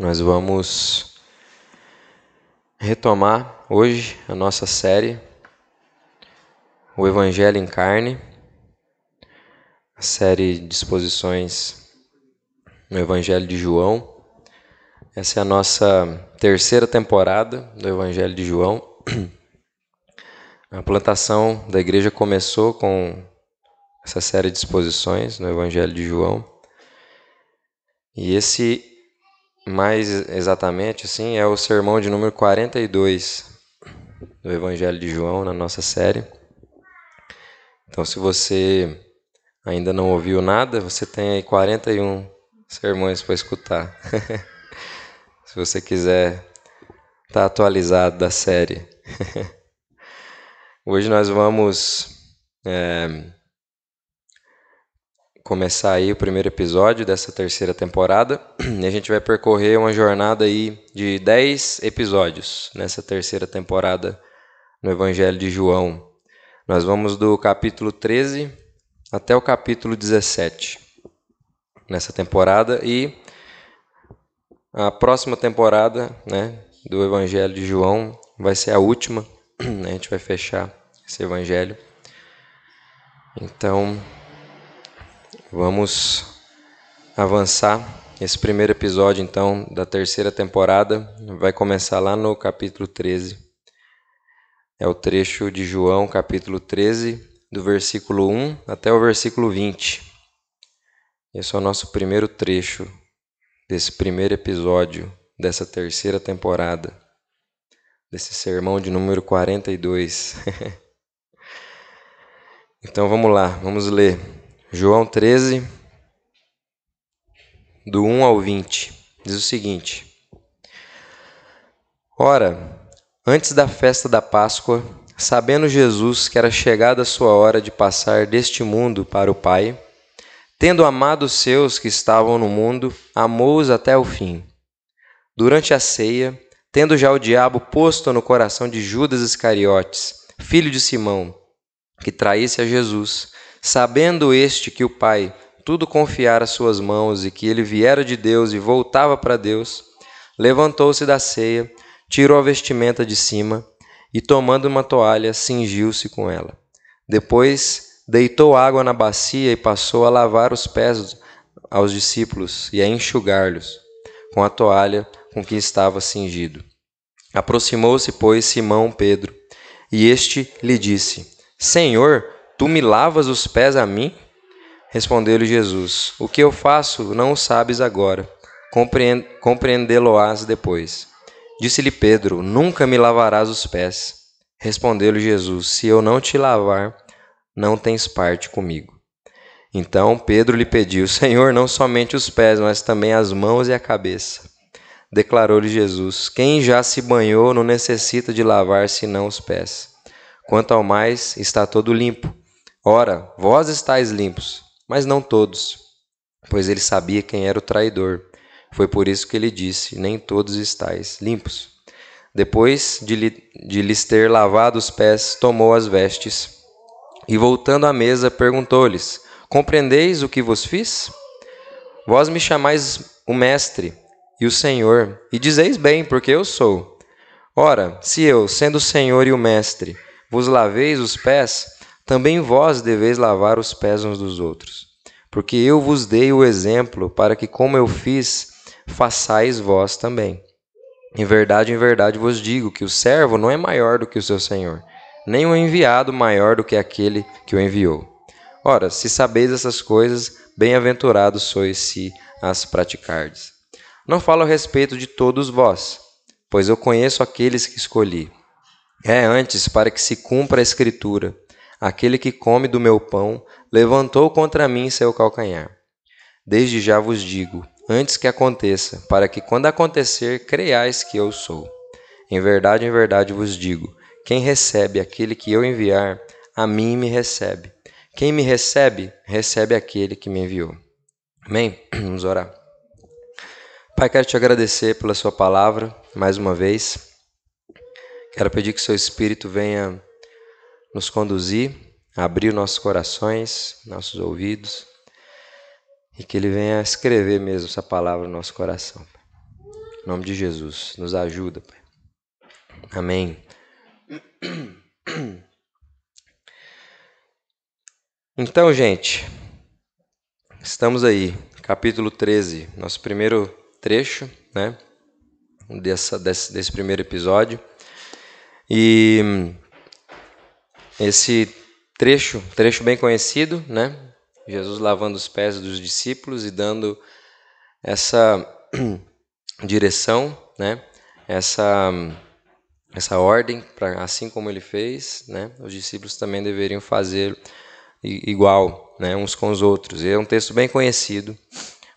Nós vamos retomar hoje a nossa série O Evangelho em Carne, a série de exposições no Evangelho de João. Essa é a nossa terceira temporada do Evangelho de João. A plantação da igreja começou com essa série de exposições no Evangelho de João. E esse, mais exatamente assim, é o sermão de número 42 do Evangelho de João na nossa série. Então, se você ainda não ouviu nada, você tem aí 41 sermões para escutar. se você quiser estar tá atualizado da série. Hoje nós vamos é, começar aí o primeiro episódio dessa terceira temporada e a gente vai percorrer uma jornada aí de 10 episódios nessa terceira temporada no Evangelho de João. Nós vamos do capítulo 13 até o capítulo 17 nessa temporada e a próxima temporada né, do Evangelho de João vai ser a última. A gente vai fechar esse evangelho. Então, vamos avançar. Esse primeiro episódio, então, da terceira temporada, vai começar lá no capítulo 13. É o trecho de João, capítulo 13, do versículo 1 até o versículo 20. Esse é o nosso primeiro trecho desse primeiro episódio dessa terceira temporada, desse sermão de número 42. Então vamos lá, vamos ler. João 13, do 1 ao 20, diz o seguinte: Ora, antes da festa da Páscoa, sabendo Jesus que era chegada a sua hora de passar deste mundo para o Pai, tendo amado os seus que estavam no mundo, amou-os até o fim. Durante a ceia, tendo já o diabo posto no coração de Judas Iscariotes, filho de Simão, que traísse a Jesus, sabendo este que o Pai tudo confiara às suas mãos e que ele viera de Deus e voltava para Deus, levantou-se da ceia, tirou a vestimenta de cima e, tomando uma toalha, cingiu-se com ela. Depois, deitou água na bacia e passou a lavar os pés aos discípulos e a enxugar-lhes com a toalha com que estava cingido. Aproximou-se, pois, Simão Pedro, e este lhe disse: Senhor, tu me lavas os pés a mim? Respondeu-lhe Jesus: O que eu faço não o sabes agora, compreendê-lo-ás depois. Disse-lhe Pedro: Nunca me lavarás os pés. Respondeu-lhe Jesus: Se eu não te lavar, não tens parte comigo. Então Pedro lhe pediu: Senhor, não somente os pés, mas também as mãos e a cabeça. Declarou-lhe Jesus: Quem já se banhou não necessita de lavar senão os pés Quanto ao mais, está todo limpo. Ora, vós estáis limpos, mas não todos, pois ele sabia quem era o traidor. Foi por isso que ele disse: Nem todos estáis limpos. Depois de, lhe, de lhes ter lavado os pés, tomou as vestes e, voltando à mesa, perguntou-lhes: Compreendeis o que vos fiz? Vós me chamais o Mestre e o Senhor, e dizeis bem, porque eu sou. Ora, se eu, sendo o Senhor e o Mestre, vos laveis os pés, também vós deveis lavar os pés uns dos outros. Porque eu vos dei o exemplo para que, como eu fiz, façais vós também. Em verdade, em verdade vos digo que o servo não é maior do que o seu senhor, nem o enviado maior do que aquele que o enviou. Ora, se sabeis essas coisas, bem-aventurados sois se as praticardes. Não falo a respeito de todos vós, pois eu conheço aqueles que escolhi. É antes para que se cumpra a Escritura: aquele que come do meu pão levantou contra mim seu calcanhar. Desde já vos digo, antes que aconteça, para que quando acontecer, creiais que eu sou. Em verdade, em verdade vos digo: quem recebe aquele que eu enviar, a mim me recebe. Quem me recebe, recebe aquele que me enviou. Amém? Vamos orar. Pai, quero te agradecer pela Sua palavra mais uma vez. Quero pedir que seu Espírito venha nos conduzir, abrir nossos corações, nossos ouvidos, e que ele venha escrever mesmo essa palavra no nosso coração. nome de Jesus, nos ajuda, Pai. Amém. Então, gente, estamos aí, capítulo 13, nosso primeiro trecho, né, dessa, desse, desse primeiro episódio. E esse trecho, trecho bem conhecido, né, Jesus lavando os pés dos discípulos e dando essa direção, né, essa essa ordem para assim como ele fez, né, os discípulos também deveriam fazer igual, né, uns com os outros. é um texto bem conhecido.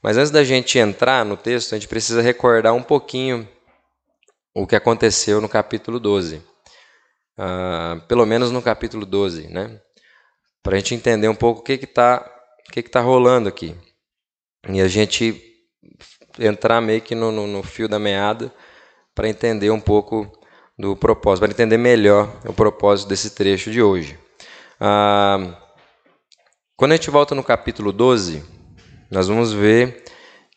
Mas antes da gente entrar no texto, a gente precisa recordar um pouquinho o que aconteceu no capítulo 12. Ah, pelo menos no capítulo 12, né? Para a gente entender um pouco o que está que que tá rolando aqui. E a gente entrar meio que no, no, no fio da meada para entender um pouco do propósito, para entender melhor o propósito desse trecho de hoje. Uh, quando a gente volta no capítulo 12, nós vamos ver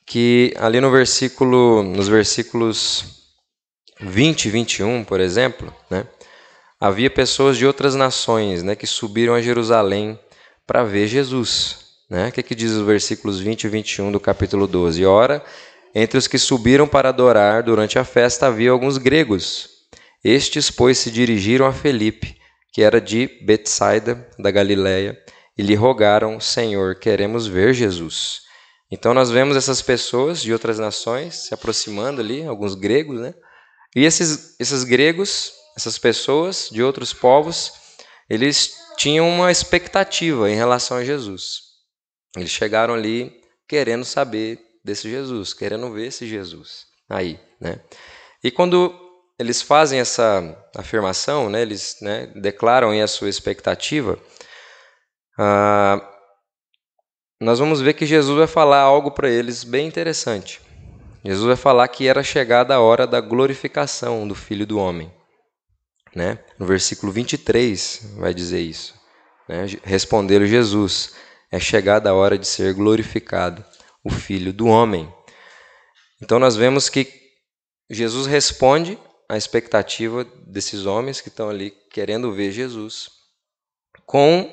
que ali no versículo, nos versículos 20 e 21, por exemplo, né, havia pessoas de outras nações né, que subiram a Jerusalém para ver Jesus. Né? O que, que diz os versículos 20 e 21 do capítulo 12? Ora, entre os que subiram para adorar durante a festa havia alguns gregos. Estes, pois, se dirigiram a Felipe, que era de Betsaida, da Galiléia, e lhe rogaram: Senhor, queremos ver Jesus. Então nós vemos essas pessoas de outras nações se aproximando ali, alguns gregos, né? E esses, esses gregos, essas pessoas de outros povos, eles tinham uma expectativa em relação a Jesus. Eles chegaram ali querendo saber desse Jesus, querendo ver esse Jesus aí, né? E quando eles fazem essa afirmação, né, eles né, declaram aí a sua expectativa, ah, nós vamos ver que Jesus vai falar algo para eles bem interessante. Jesus vai falar que era chegada a hora da glorificação do Filho do Homem. Né? No versículo 23 vai dizer isso. Né? Respondeu Jesus: É chegada a hora de ser glorificado o Filho do Homem. Então nós vemos que Jesus responde à expectativa desses homens que estão ali querendo ver Jesus com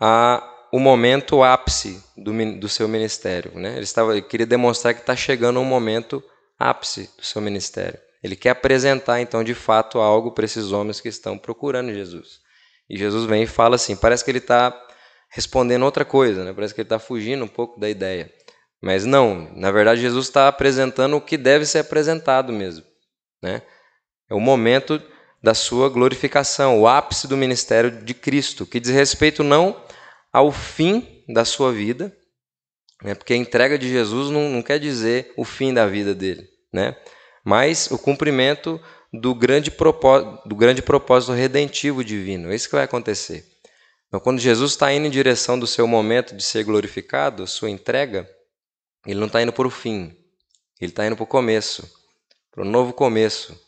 a, o momento ápice do, do seu ministério. Né? Ele, estava, ele queria demonstrar que está chegando um momento ápice do seu ministério. Ele quer apresentar, então, de fato, algo para esses homens que estão procurando Jesus. E Jesus vem e fala assim: parece que ele está respondendo outra coisa, né? parece que ele está fugindo um pouco da ideia. Mas não, na verdade, Jesus está apresentando o que deve ser apresentado mesmo. Né? É o momento da sua glorificação, o ápice do ministério de Cristo, que diz respeito não ao fim da sua vida, né? porque a entrega de Jesus não, não quer dizer o fim da vida dele, né? Mas o cumprimento do grande, propósito, do grande propósito redentivo divino. É isso que vai acontecer. Então, quando Jesus está indo em direção do seu momento de ser glorificado, sua entrega, ele não está indo para o fim, ele está indo para o começo, para o novo começo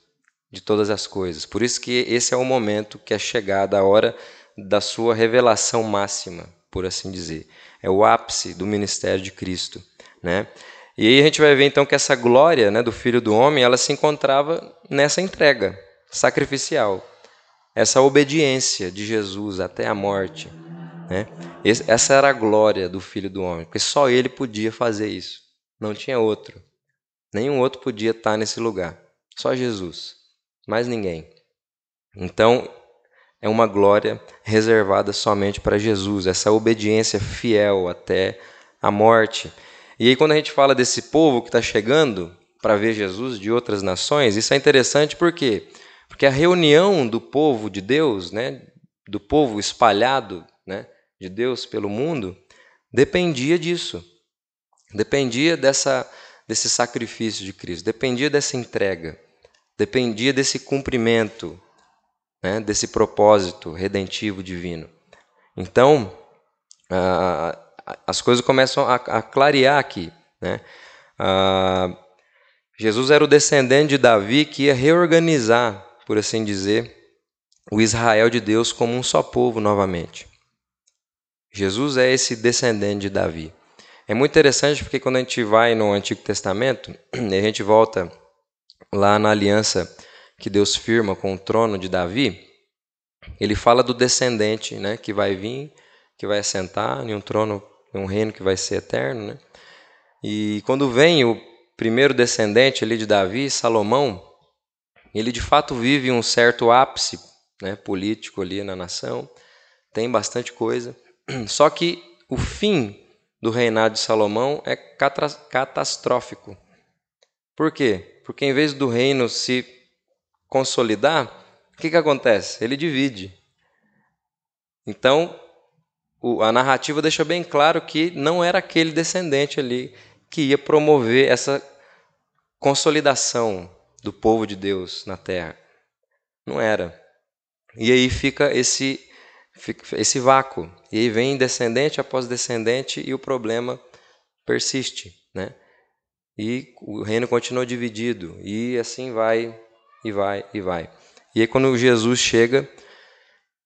de todas as coisas. Por isso que esse é o momento que é chegada a hora da sua revelação máxima, por assim dizer. É o ápice do ministério de Cristo, né? E aí a gente vai ver então que essa glória, né, do Filho do Homem, ela se encontrava nessa entrega sacrificial, essa obediência de Jesus até a morte, né? Essa era a glória do Filho do Homem, porque só ele podia fazer isso, não tinha outro. Nenhum outro podia estar nesse lugar, só Jesus, mais ninguém. Então, é uma glória reservada somente para Jesus, essa obediência fiel até a morte. E aí, quando a gente fala desse povo que está chegando para ver Jesus de outras nações, isso é interessante por quê? Porque a reunião do povo de Deus, né, do povo espalhado né, de Deus pelo mundo, dependia disso. Dependia dessa, desse sacrifício de Cristo, dependia dessa entrega, dependia desse cumprimento né, desse propósito redentivo divino. Então, as coisas começam a, a clarear aqui. Né? Jesus era o descendente de Davi que ia reorganizar, por assim dizer, o Israel de Deus como um só povo novamente. Jesus é esse descendente de Davi. É muito interessante porque quando a gente vai no Antigo Testamento, a gente volta lá na aliança que Deus firma com o trono de Davi, ele fala do descendente, né, que vai vir, que vai assentar em um trono, em um reino que vai ser eterno, né? E quando vem o primeiro descendente ali de Davi, Salomão, ele de fato vive um certo ápice, né, político ali na nação. Tem bastante coisa. Só que o fim do reinado de Salomão é catastrófico. Por quê? Porque em vez do reino se consolidar, o que, que acontece? Ele divide. Então, a narrativa deixa bem claro que não era aquele descendente ali que ia promover essa consolidação do povo de Deus na terra. Não era. E aí fica esse esse vácuo. E aí vem descendente após descendente e o problema persiste, né? E o reino continua dividido e assim vai e vai e vai. E aí quando Jesus chega,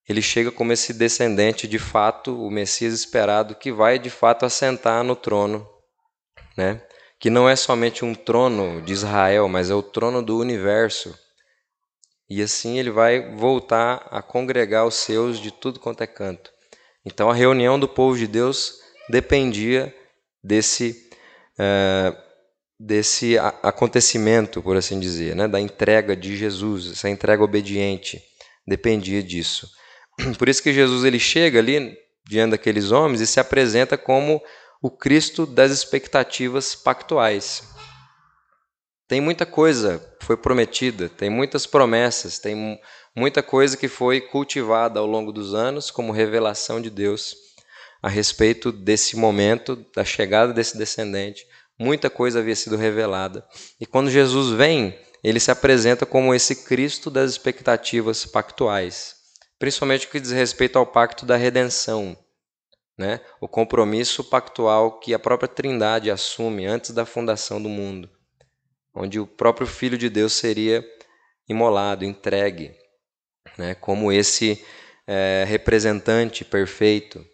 ele chega como esse descendente de fato, o Messias esperado que vai de fato assentar no trono, né? Que não é somente um trono de Israel, mas é o trono do universo e assim ele vai voltar a congregar os seus de tudo quanto é canto. Então a reunião do povo de Deus dependia desse, uh, desse acontecimento, por assim dizer, né? da entrega de Jesus, essa entrega obediente, dependia disso. Por isso que Jesus ele chega ali diante daqueles homens e se apresenta como o Cristo das expectativas pactuais. Tem muita coisa foi prometida, tem muitas promessas, tem muita coisa que foi cultivada ao longo dos anos como revelação de Deus a respeito desse momento, da chegada desse descendente. Muita coisa havia sido revelada. E quando Jesus vem, ele se apresenta como esse Cristo das expectativas pactuais, principalmente o que diz respeito ao pacto da redenção, né? o compromisso pactual que a própria Trindade assume antes da fundação do mundo onde o próprio Filho de Deus seria imolado, entregue, né, como esse é, representante perfeito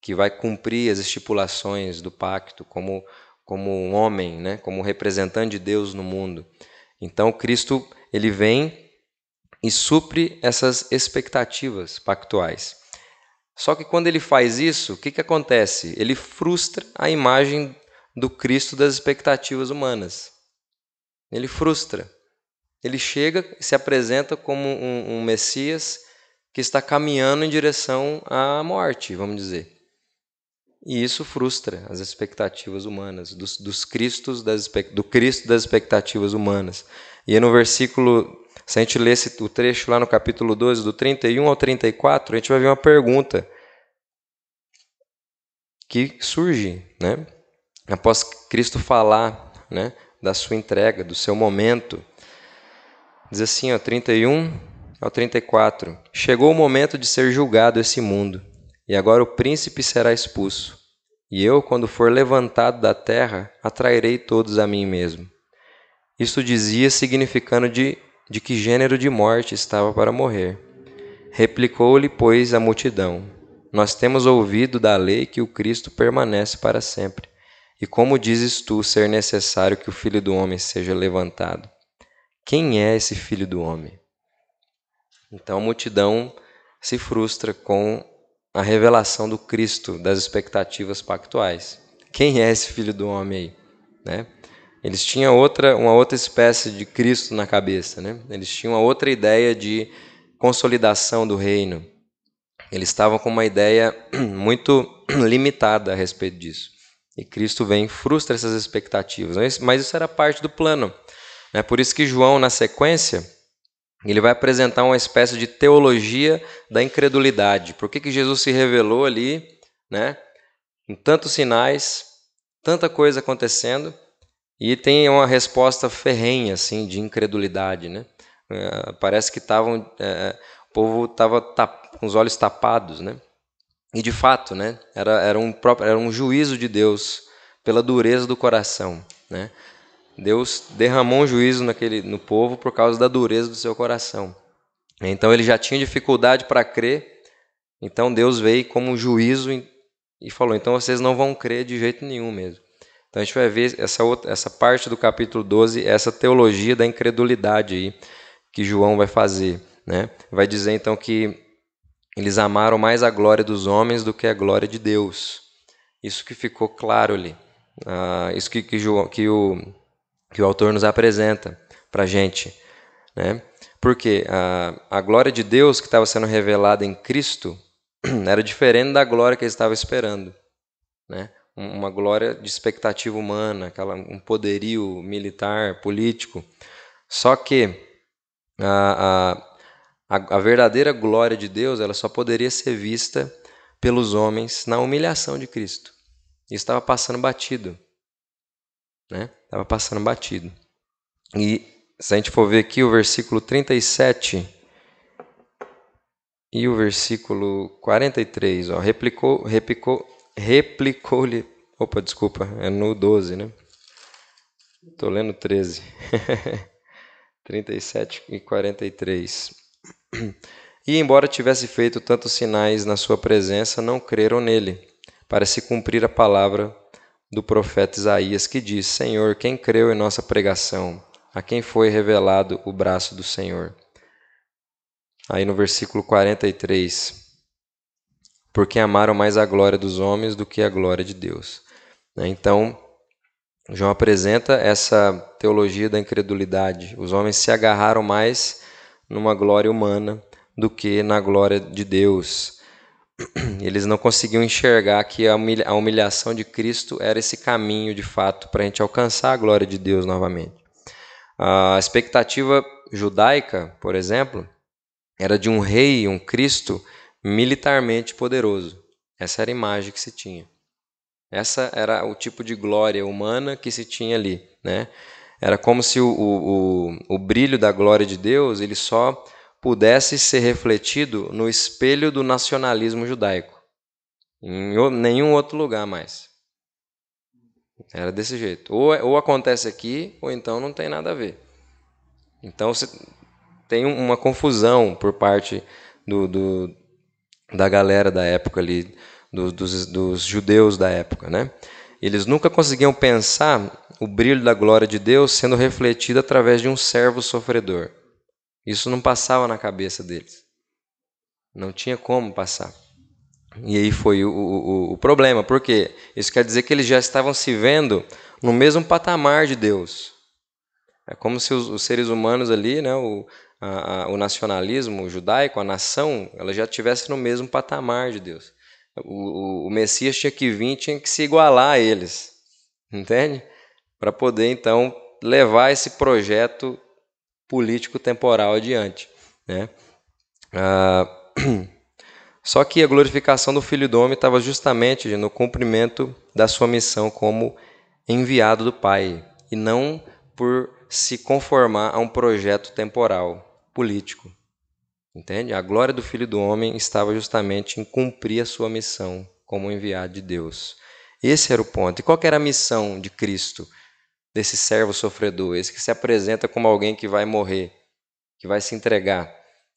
que vai cumprir as estipulações do pacto, como, como um homem, né, como representante de Deus no mundo. Então Cristo ele vem e supre essas expectativas pactuais. Só que quando ele faz isso, o que, que acontece? Ele frustra a imagem do Cristo das expectativas humanas. Ele frustra. Ele chega e se apresenta como um, um Messias que está caminhando em direção à morte, vamos dizer. E isso frustra as expectativas humanas, dos, dos Cristos das, do Cristo das expectativas humanas. E no versículo, se a gente lê o trecho lá no capítulo 12, do 31 ao 34, a gente vai ver uma pergunta que surge, né? Após Cristo falar, né? da sua entrega, do seu momento. Diz assim, ó, 31 ao 34: Chegou o momento de ser julgado esse mundo, e agora o príncipe será expulso. E eu, quando for levantado da terra, atrairei todos a mim mesmo. Isto dizia, significando de, de que gênero de morte estava para morrer. Replicou-lhe, pois, a multidão: Nós temos ouvido da lei que o Cristo permanece para sempre. E como dizes tu ser necessário que o filho do homem seja levantado? Quem é esse filho do homem? Então a multidão se frustra com a revelação do Cristo das expectativas pactuais. Quem é esse filho do homem aí? Né? Eles tinham outra, uma outra espécie de Cristo na cabeça. Né? Eles tinham uma outra ideia de consolidação do reino. Eles estavam com uma ideia muito limitada a respeito disso. E Cristo vem e frustra essas expectativas. Mas isso era parte do plano. É por isso que João, na sequência, ele vai apresentar uma espécie de teologia da incredulidade. Por que, que Jesus se revelou ali, né? Com tantos sinais, tanta coisa acontecendo, e tem uma resposta ferrenha, assim, de incredulidade, né? É, parece que estavam, é, o povo estava com os olhos tapados, né? E de fato, né, era, era, um, próprio, era um juízo de Deus pela dureza do coração. Né? Deus derramou um juízo naquele, no povo por causa da dureza do seu coração. Então ele já tinha dificuldade para crer, então Deus veio como juízo e falou: então vocês não vão crer de jeito nenhum mesmo. Então a gente vai ver essa, outra, essa parte do capítulo 12, essa teologia da incredulidade aí que João vai fazer. Né? Vai dizer então que eles amaram mais a glória dos homens do que a glória de Deus. Isso que ficou claro ali. Ah, isso que, que, João, que, o, que o autor nos apresenta para a gente. Né? Porque a, a glória de Deus que estava sendo revelada em Cristo era diferente da glória que eles estavam esperando. Né? Uma glória de expectativa humana, aquela, um poderio militar, político. Só que a, a, a verdadeira glória de Deus ela só poderia ser vista pelos homens na humilhação de Cristo. Isso estava passando batido. Né? Estava passando batido. E se a gente for ver aqui o versículo 37 e o versículo 43, ó, replicou, replicou, replicou-lhe. Opa, desculpa, é no 12, né? Estou lendo 13. 37 e 43. E embora tivesse feito tantos sinais na sua presença, não creram nele, para se cumprir a palavra do profeta Isaías, que diz: Senhor, quem creu em nossa pregação? A quem foi revelado o braço do Senhor? Aí no versículo 43, porque amaram mais a glória dos homens do que a glória de Deus. Né? Então, João apresenta essa teologia da incredulidade. Os homens se agarraram mais numa glória humana do que na glória de Deus. Eles não conseguiam enxergar que a humilhação de Cristo era esse caminho de fato para a gente alcançar a glória de Deus novamente. A expectativa judaica, por exemplo, era de um rei, um Cristo militarmente poderoso. Essa era a imagem que se tinha. Essa era o tipo de glória humana que se tinha ali, né? Era como se o, o, o, brilho da glória de Deus ele só pudesse ser refletido no espelho do nacionalismo judaico, em nenhum outro lugar mais. Era desse jeito. Ou, ou acontece aqui, ou então não tem nada a ver. Então tem uma confusão por parte do, do da galera da época ali do, dos, dos judeus da época. Né? Eles nunca conseguiam pensar o brilho da glória de Deus sendo refletido através de um servo sofredor. Isso não passava na cabeça deles. Não tinha como passar. E aí foi o, o, o problema, porque isso quer dizer que eles já estavam se vendo no mesmo patamar de Deus. É como se os, os seres humanos ali, né, o, a, a, o nacionalismo judaico, a nação, ela já estivesse no mesmo patamar de Deus o, o Messias tinha que vir, tinha que se igualar a eles, entende? Para poder então levar esse projeto político temporal adiante, né? Ah, só que a glorificação do Filho do Homem estava justamente no cumprimento da sua missão como enviado do Pai e não por se conformar a um projeto temporal político. Entende? A glória do Filho do Homem estava justamente em cumprir a sua missão como enviado de Deus. Esse era o ponto. E qual era a missão de Cristo, desse servo sofredor, esse que se apresenta como alguém que vai morrer, que vai se entregar?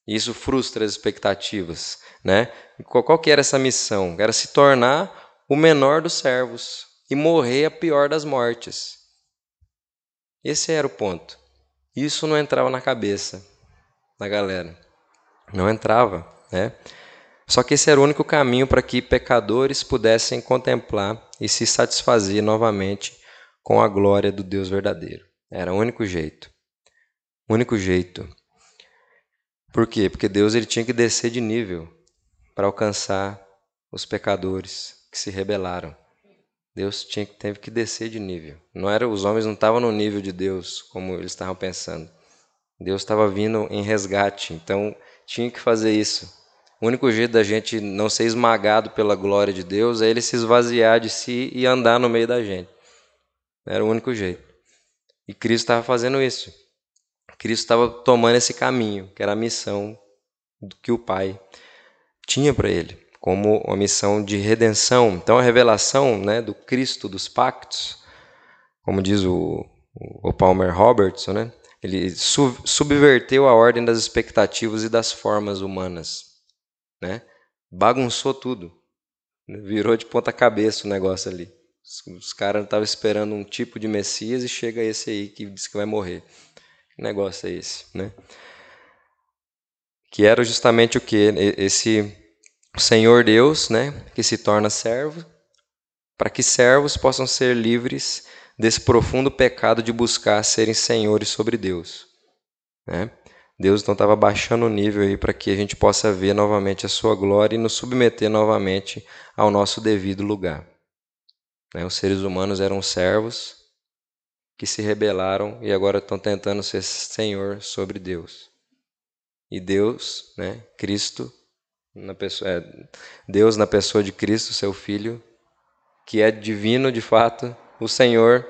E isso frustra as expectativas, né? Qual que era essa missão? Era se tornar o menor dos servos e morrer a pior das mortes. Esse era o ponto. Isso não entrava na cabeça da galera. Não entrava, né? Só que esse era o único caminho para que pecadores pudessem contemplar e se satisfazer novamente com a glória do Deus verdadeiro. Era o único jeito. O único jeito. Por quê? Porque Deus ele tinha que descer de nível para alcançar os pecadores que se rebelaram. Deus tinha, teve que descer de nível. Não era os homens não estavam no nível de Deus como eles estavam pensando. Deus estava vindo em resgate. Então tinha que fazer isso. O único jeito da gente não ser esmagado pela glória de Deus é ele se esvaziar de si e andar no meio da gente. Era o único jeito. E Cristo estava fazendo isso. Cristo estava tomando esse caminho, que era a missão que o Pai tinha para ele, como uma missão de redenção. Então a revelação né, do Cristo dos pactos, como diz o, o Palmer Robertson, né, ele sub subverteu a ordem das expectativas e das formas humanas. Né? Bagunçou tudo. Virou de ponta cabeça o negócio ali. Os caras estavam esperando um tipo de Messias e chega esse aí que diz que vai morrer. Que negócio é esse, né? Que era justamente o que? Esse Senhor Deus, né? Que se torna servo, para que servos possam ser livres desse profundo pecado de buscar serem senhores sobre Deus. Né? Deus então estava baixando o nível aí para que a gente possa ver novamente a sua glória e nos submeter novamente ao nosso devido lugar. Né? Os seres humanos eram servos que se rebelaram e agora estão tentando ser senhor sobre Deus. E Deus, né, Cristo, na pessoa, é, Deus na pessoa de Cristo, seu Filho, que é divino de fato, o Senhor,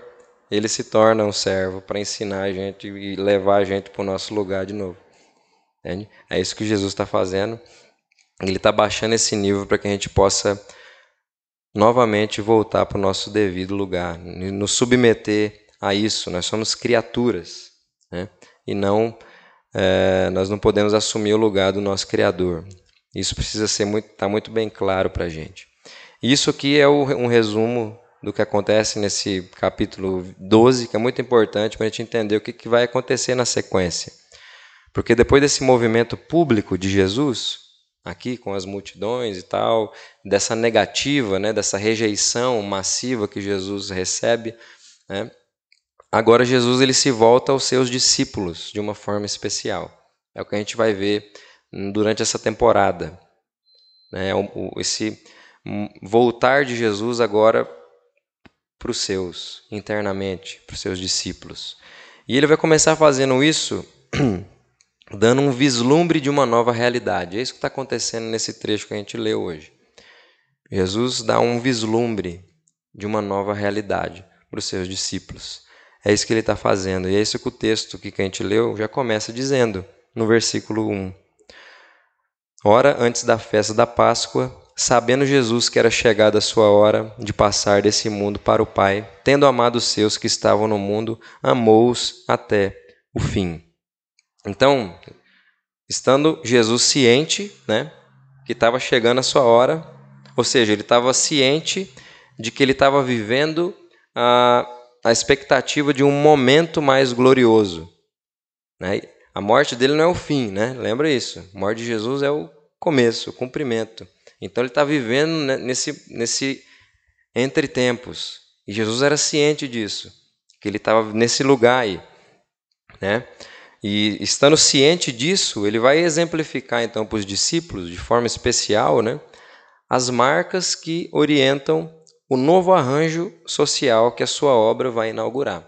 ele se torna um servo para ensinar a gente e levar a gente para o nosso lugar de novo. Entende? É isso que Jesus está fazendo. Ele está baixando esse nível para que a gente possa novamente voltar para o nosso devido lugar, nos submeter a isso. Nós somos criaturas, né? e não é, nós não podemos assumir o lugar do nosso Criador. Isso precisa ser muito, tá muito bem claro para a gente. Isso aqui é o, um resumo do que acontece nesse capítulo 12, que é muito importante para a gente entender o que, que vai acontecer na sequência. Porque depois desse movimento público de Jesus, aqui com as multidões e tal, dessa negativa, né, dessa rejeição massiva que Jesus recebe, né, agora Jesus ele se volta aos seus discípulos de uma forma especial. É o que a gente vai ver durante essa temporada. Né, esse voltar de Jesus agora para os seus, internamente, para os seus discípulos. E ele vai começar fazendo isso dando um vislumbre de uma nova realidade. É isso que está acontecendo nesse trecho que a gente leu hoje. Jesus dá um vislumbre de uma nova realidade para os seus discípulos. É isso que ele está fazendo. E é isso que o texto que a gente leu já começa dizendo, no versículo 1. Ora, antes da festa da Páscoa, sabendo Jesus que era chegada a sua hora de passar desse mundo para o Pai, tendo amado os seus que estavam no mundo, amou-os até o fim. Então, estando Jesus ciente, né, que estava chegando a sua hora, ou seja, ele estava ciente de que ele estava vivendo a, a expectativa de um momento mais glorioso. Né? A morte dele não é o fim, né? lembra isso? A morte de Jesus é o começo, o cumprimento. Então ele está vivendo nesse, nesse entre tempos. E Jesus era ciente disso, que ele estava nesse lugar aí. Né? E estando ciente disso, ele vai exemplificar então para os discípulos, de forma especial, né, as marcas que orientam o novo arranjo social que a sua obra vai inaugurar.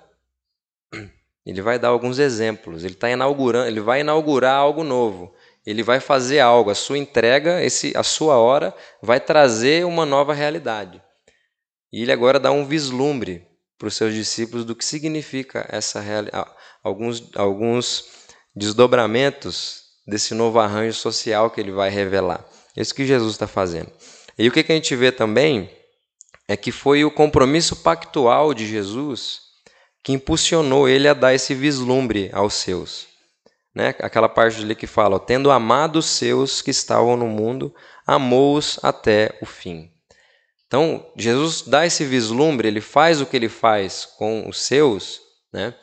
Ele vai dar alguns exemplos. Ele está inaugurando, ele vai inaugurar algo novo. Ele vai fazer algo. A sua entrega, esse, a sua hora, vai trazer uma nova realidade. E ele agora dá um vislumbre para os seus discípulos do que significa essa alguns, alguns desdobramentos desse novo arranjo social que ele vai revelar. É isso que Jesus está fazendo. E o que, que a gente vê também é que foi o compromisso pactual de Jesus que impulsionou ele a dar esse vislumbre aos seus. Né? Aquela parte ali que fala: tendo amado os seus que estavam no mundo, amou-os até o fim. Então, Jesus dá esse vislumbre, ele faz o que ele faz com os seus, né?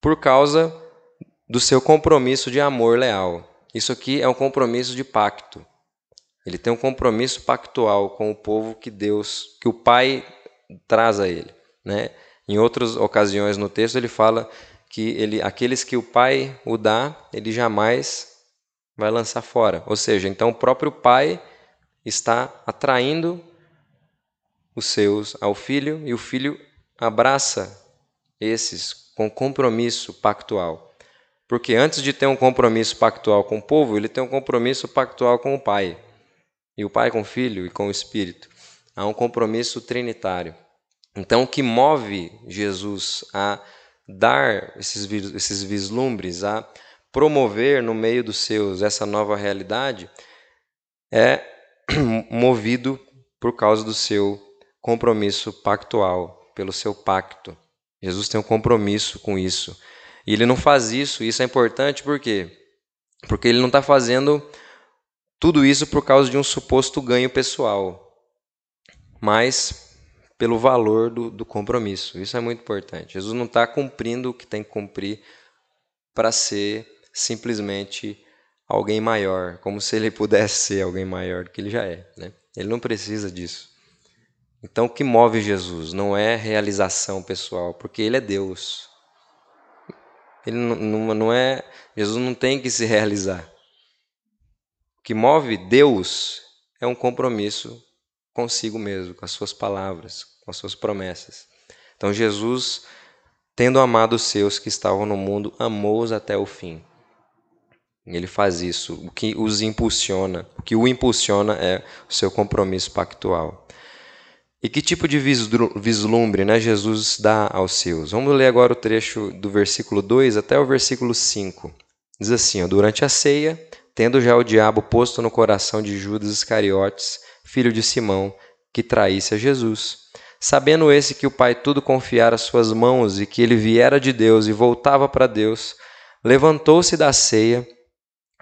por causa do seu compromisso de amor leal. Isso aqui é um compromisso de pacto. Ele tem um compromisso pactual com o povo que Deus, que o Pai traz a ele, né? Em outras ocasiões no texto ele fala que ele, aqueles que o Pai o dá, ele jamais vai lançar fora. Ou seja, então o próprio Pai está atraindo os seus ao filho e o filho abraça esses com compromisso pactual. Porque antes de ter um compromisso pactual com o povo, ele tem um compromisso pactual com o Pai. E o Pai com o Filho e com o Espírito. Há um compromisso trinitário. Então, o que move Jesus a dar esses, esses vislumbres, a promover no meio dos seus essa nova realidade, é movido por causa do seu compromisso pactual, pelo seu pacto. Jesus tem um compromisso com isso. E ele não faz isso, isso é importante por quê? Porque ele não está fazendo tudo isso por causa de um suposto ganho pessoal, mas pelo valor do, do compromisso. Isso é muito importante. Jesus não está cumprindo o que tem que cumprir para ser simplesmente alguém maior, como se ele pudesse ser alguém maior do que ele já é. Né? Ele não precisa disso. Então, o que move Jesus não é realização pessoal, porque ele é Deus. Ele não, não, é. Jesus não tem que se realizar. O que move Deus é um compromisso consigo mesmo, com as suas palavras, com as suas promessas. Então Jesus, tendo amado os seus que estavam no mundo, amou-os até o fim. Ele faz isso. O que os impulsiona, o que o impulsiona é o seu compromisso pactual. E que tipo de vislumbre né, Jesus dá aos seus? Vamos ler agora o trecho do versículo 2 até o versículo 5. Diz assim: ó, Durante a ceia, tendo já o diabo posto no coração de Judas Iscariotes, filho de Simão, que traísse a Jesus. Sabendo esse que o Pai tudo confiara às suas mãos e que ele viera de Deus e voltava para Deus, levantou-se da ceia,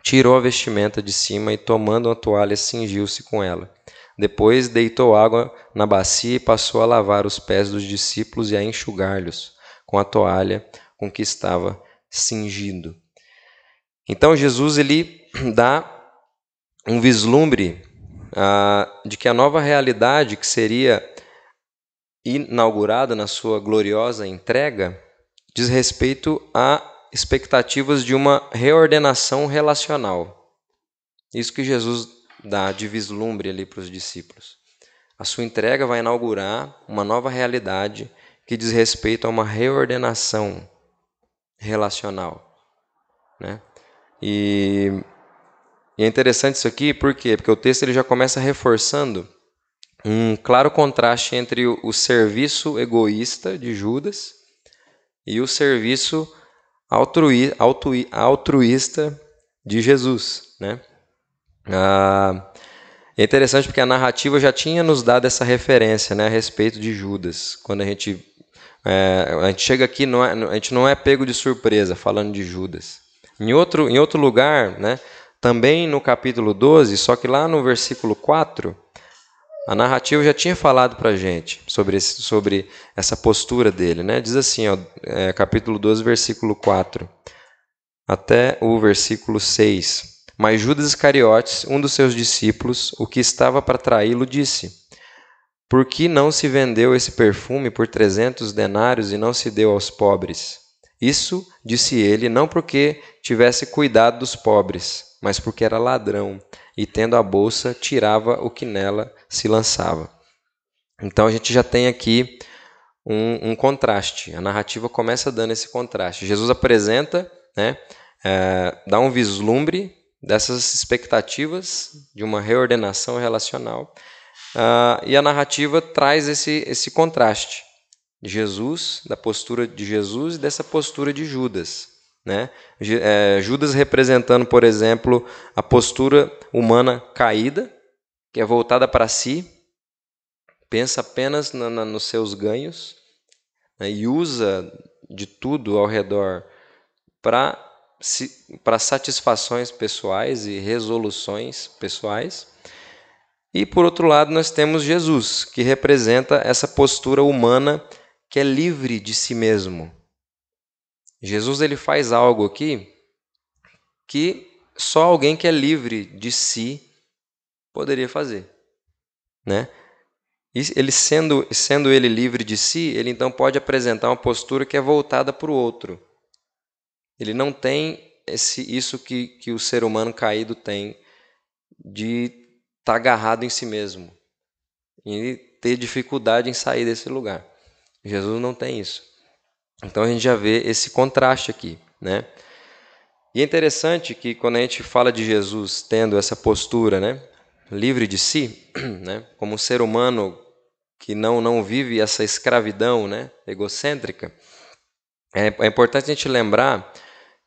tirou a vestimenta de cima e, tomando uma toalha, cingiu-se com ela. Depois deitou água na bacia e passou a lavar os pés dos discípulos e a enxugar-lhes com a toalha com que estava cingido. Então Jesus ele dá um vislumbre ah, de que a nova realidade que seria inaugurada na sua gloriosa entrega diz respeito a expectativas de uma reordenação relacional. Isso que Jesus dá de vislumbre ali para os discípulos. A sua entrega vai inaugurar uma nova realidade que diz respeito a uma reordenação relacional. Né? E e é interessante isso aqui, por quê? Porque o texto ele já começa reforçando um claro contraste entre o, serviço egoísta de Judas e o serviço altrui, altrui, altruísta de Jesus. Né? Ah, é interessante porque a narrativa já tinha nos dado essa referência né, a respeito de Judas. Quando a gente, é, a gente chega aqui, não é, a gente não é pego de surpresa falando de Judas. Em outro, em outro lugar, né, também no capítulo 12, só que lá no versículo 4, a narrativa já tinha falado para a gente sobre, esse, sobre essa postura dele. Né? Diz assim, ó, é, capítulo 12, versículo 4, até o versículo 6. Mas Judas Iscariotes, um dos seus discípulos, o que estava para traí-lo, disse: Por que não se vendeu esse perfume por trezentos denários e não se deu aos pobres? Isso, disse ele, não porque tivesse cuidado dos pobres, mas porque era ladrão, e tendo a bolsa, tirava o que nela se lançava. Então a gente já tem aqui um, um contraste. A narrativa começa dando esse contraste. Jesus apresenta, né, é, dá um vislumbre dessas expectativas de uma reordenação relacional, uh, e a narrativa traz esse, esse contraste Jesus, da postura de Jesus e dessa postura de Judas. Né? É, Judas representando, por exemplo, a postura humana caída, que é voltada para si, pensa apenas na, na, nos seus ganhos né? e usa de tudo ao redor para para satisfações pessoais e resoluções pessoais. E por outro lado, nós temos Jesus, que representa essa postura humana que é livre de si mesmo, Jesus ele faz algo aqui que só alguém que é livre de si poderia fazer, né? ele sendo, sendo ele livre de si, ele então pode apresentar uma postura que é voltada para o outro. Ele não tem esse, isso que, que o ser humano caído tem de estar tá agarrado em si mesmo e ter dificuldade em sair desse lugar. Jesus não tem isso. Então a gente já vê esse contraste aqui, né? E é interessante que quando a gente fala de Jesus tendo essa postura, né, livre de si, né, como um ser humano que não não vive essa escravidão, né, egocêntrica, é, é importante a gente lembrar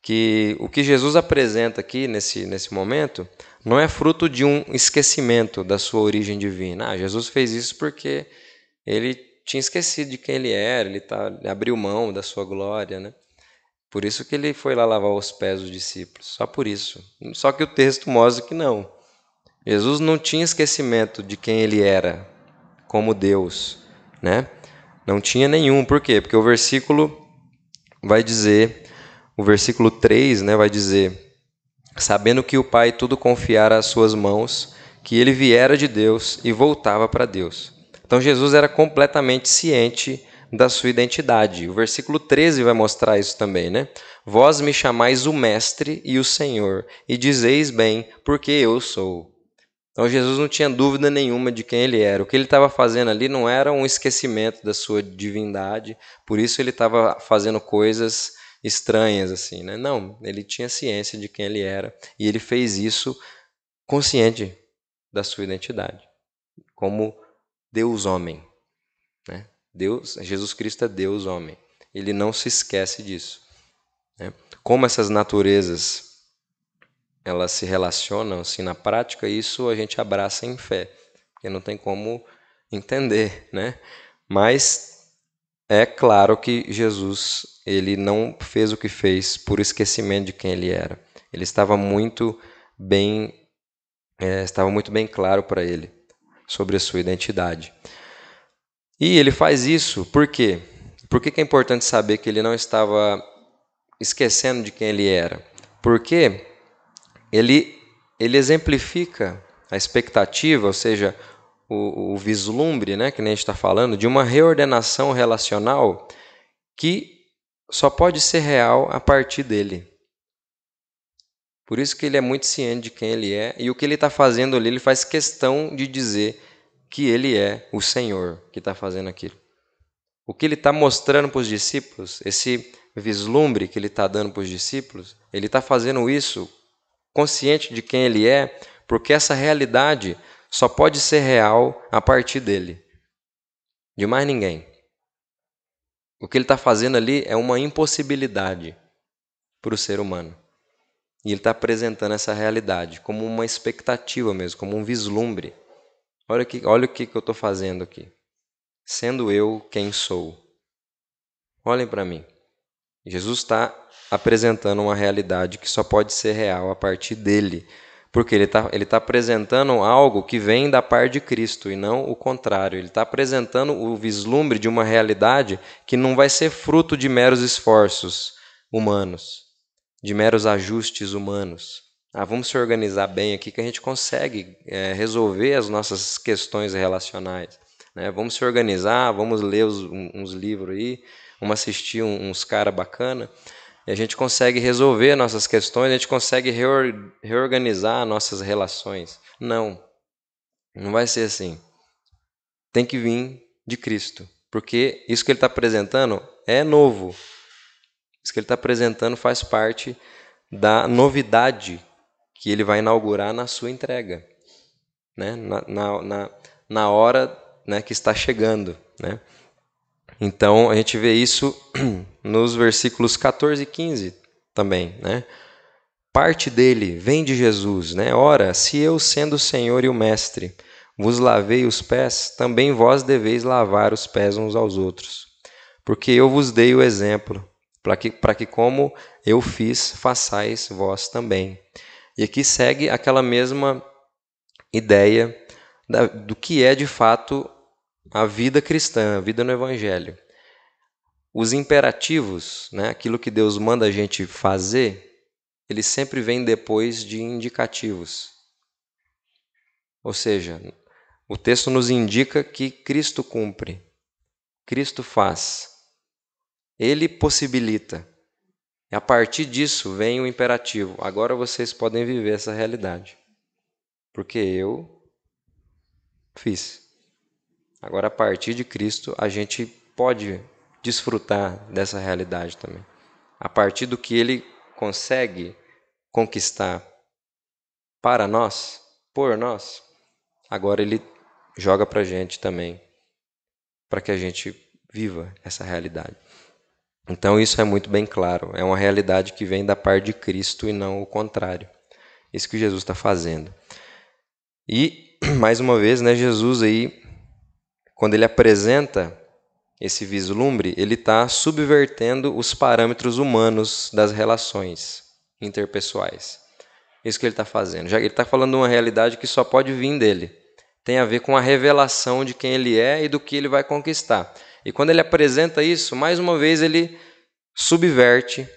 que o que Jesus apresenta aqui nesse nesse momento não é fruto de um esquecimento da sua origem divina. Ah, Jesus fez isso porque ele tinha esquecido de quem ele era, ele, tá, ele abriu mão da sua glória, né? Por isso que ele foi lá lavar os pés dos discípulos, só por isso. Só que o texto mostra que não. Jesus não tinha esquecimento de quem ele era como Deus. né? Não tinha nenhum. Por quê? Porque o versículo vai dizer, o versículo 3, né, vai dizer: sabendo que o Pai tudo confiara às suas mãos, que ele viera de Deus e voltava para Deus. Então Jesus era completamente ciente da sua identidade. O versículo 13 vai mostrar isso também, né? Vós me chamais o Mestre e o Senhor, e dizeis bem, porque eu sou. Então Jesus não tinha dúvida nenhuma de quem ele era. O que ele estava fazendo ali não era um esquecimento da sua divindade, por isso ele estava fazendo coisas estranhas assim, né? Não, ele tinha ciência de quem ele era e ele fez isso consciente da sua identidade, como Deus homem, né? Deus, Jesus Cristo é Deus homem. Ele não se esquece disso. Né? Como essas naturezas elas se relacionam assim na prática, isso a gente abraça em fé, porque não tem como entender, né? Mas é claro que Jesus ele não fez o que fez por esquecimento de quem ele era. Ele estava muito bem é, estava muito bem claro para ele sobre a sua identidade. E ele faz isso por quê? Por que, que é importante saber que ele não estava esquecendo de quem ele era? Porque ele, ele exemplifica a expectativa, ou seja, o, o vislumbre, né, que nem a gente está falando, de uma reordenação relacional que só pode ser real a partir dele. Por isso que ele é muito ciente de quem ele é e o que ele está fazendo ali, ele faz questão de dizer que ele é o Senhor que está fazendo aquilo. O que ele está mostrando para os discípulos, esse vislumbre que ele está dando para os discípulos, ele está fazendo isso consciente de quem ele é, porque essa realidade só pode ser real a partir dele, de mais ninguém. O que ele está fazendo ali é uma impossibilidade para o ser humano. E ele está apresentando essa realidade como uma expectativa mesmo, como um vislumbre. Olha, que, olha o que, que eu estou fazendo aqui. Sendo eu quem sou. Olhem para mim. Jesus está apresentando uma realidade que só pode ser real a partir dele, porque ele está ele tá apresentando algo que vem da parte de Cristo e não o contrário. Ele está apresentando o vislumbre de uma realidade que não vai ser fruto de meros esforços humanos, de meros ajustes humanos. Ah, vamos se organizar bem aqui que a gente consegue é, resolver as nossas questões relacionais. Né? Vamos se organizar, vamos ler os, uns livros aí, vamos assistir uns caras bacana e a gente consegue resolver nossas questões, a gente consegue reorganizar nossas relações. Não, não vai ser assim. Tem que vir de Cristo, porque isso que ele está apresentando é novo. Isso que ele está apresentando faz parte da novidade que ele vai inaugurar na sua entrega, né? na, na, na, na hora né, que está chegando. Né? Então a gente vê isso nos versículos 14 e 15 também, né? Parte dele vem de Jesus, né? Ora, se eu sendo o Senhor e o mestre vos lavei os pés, também vós deveis lavar os pés uns aos outros. Porque eu vos dei o exemplo, para que, que como eu fiz, façais vós também. E aqui segue aquela mesma ideia da, do que é de fato a vida cristã, a vida no Evangelho. Os imperativos, né, aquilo que Deus manda a gente fazer, ele sempre vem depois de indicativos. Ou seja, o texto nos indica que Cristo cumpre, Cristo faz, Ele possibilita. E a partir disso vem o imperativo. Agora vocês podem viver essa realidade. Porque eu fiz. Agora, a partir de Cristo, a gente pode desfrutar dessa realidade também. A partir do que Ele consegue conquistar para nós, por nós, agora Ele joga para a gente também, para que a gente viva essa realidade. Então, isso é muito bem claro. É uma realidade que vem da parte de Cristo e não o contrário. Isso que Jesus está fazendo. E, mais uma vez, né, Jesus aí quando ele apresenta esse vislumbre, ele está subvertendo os parâmetros humanos das relações interpessoais. Isso que ele está fazendo. Já ele está falando de uma realidade que só pode vir dele, tem a ver com a revelação de quem ele é e do que ele vai conquistar. E quando ele apresenta isso, mais uma vez ele subverte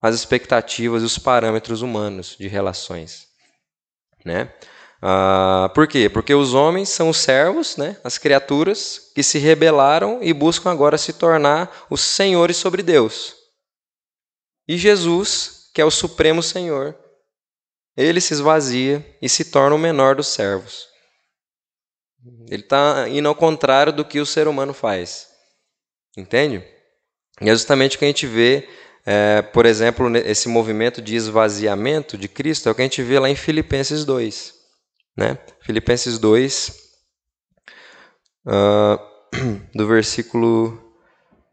as expectativas e os parâmetros humanos de relações. Né? Ah, por quê? Porque os homens são os servos, né? as criaturas que se rebelaram e buscam agora se tornar os senhores sobre Deus. E Jesus, que é o Supremo Senhor, ele se esvazia e se torna o menor dos servos. Ele está indo ao contrário do que o ser humano faz. Entende? E é justamente o que a gente vê, é, por exemplo, esse movimento de esvaziamento de Cristo, é o que a gente vê lá em Filipenses 2. Né? Filipenses 2, uh, ah, do versículo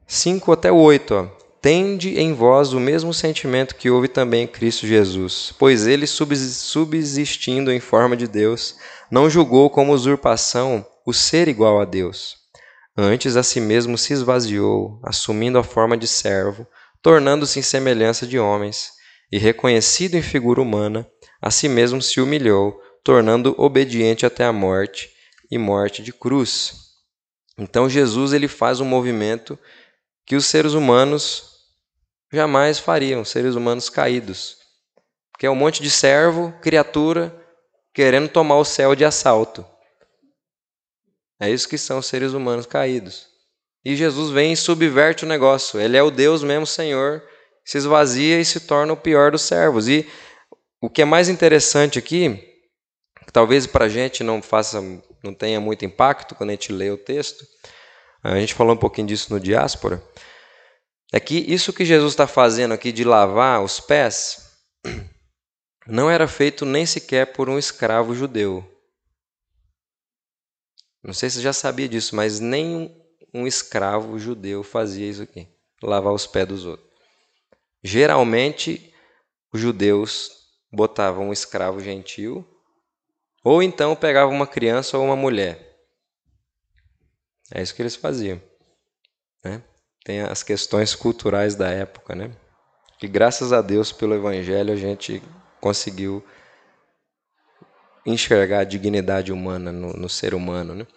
5 até 8. Ó. Tende em vós o mesmo sentimento que houve também em Cristo Jesus, pois ele, subsistindo em forma de Deus, não julgou como usurpação o ser igual a Deus. Antes a si mesmo se esvaziou, assumindo a forma de servo, tornando-se em semelhança de homens, e reconhecido em figura humana, a si mesmo se humilhou, tornando obediente até a morte e morte de cruz. Então Jesus ele faz um movimento que os seres humanos jamais fariam, seres humanos caídos. Que é um monte de servo, criatura, querendo tomar o céu de assalto. É isso que são seres humanos caídos. E Jesus vem e subverte o negócio. Ele é o Deus mesmo, Senhor, se esvazia e se torna o pior dos servos. E o que é mais interessante aqui, que talvez para a gente não faça, não tenha muito impacto quando a gente lê o texto, a gente falou um pouquinho disso no diáspora, é que isso que Jesus está fazendo aqui de lavar os pés não era feito nem sequer por um escravo judeu. Não sei se você já sabia disso, mas nem um escravo judeu fazia isso aqui, lavar os pés dos outros. Geralmente, os judeus botavam um escravo gentil, ou então pegavam uma criança ou uma mulher. É isso que eles faziam. Né? Tem as questões culturais da época, né? Que graças a Deus pelo Evangelho a gente conseguiu enxergar a dignidade humana no, no ser humano, né?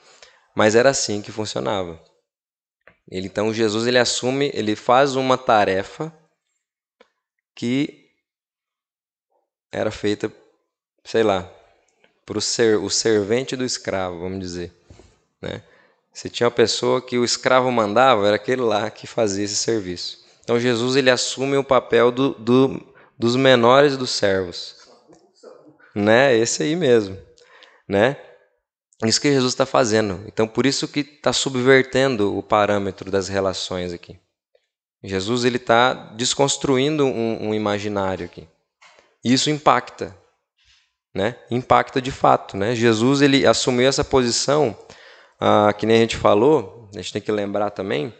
Mas era assim que funcionava. Ele, então Jesus ele assume, ele faz uma tarefa que era feita, sei lá, para ser, o servente do escravo, vamos dizer, né? Se tinha uma pessoa que o escravo mandava, era aquele lá que fazia esse serviço. Então Jesus ele assume o papel do, do, dos menores dos servos. Né? Esse aí mesmo. Né? Isso que Jesus está fazendo. Então por isso que está subvertendo o parâmetro das relações aqui. Jesus ele está desconstruindo um, um imaginário aqui. Isso impacta. Né? Impacta de fato. Né? Jesus ele assumiu essa posição ah, que nem a gente falou, a gente tem que lembrar também,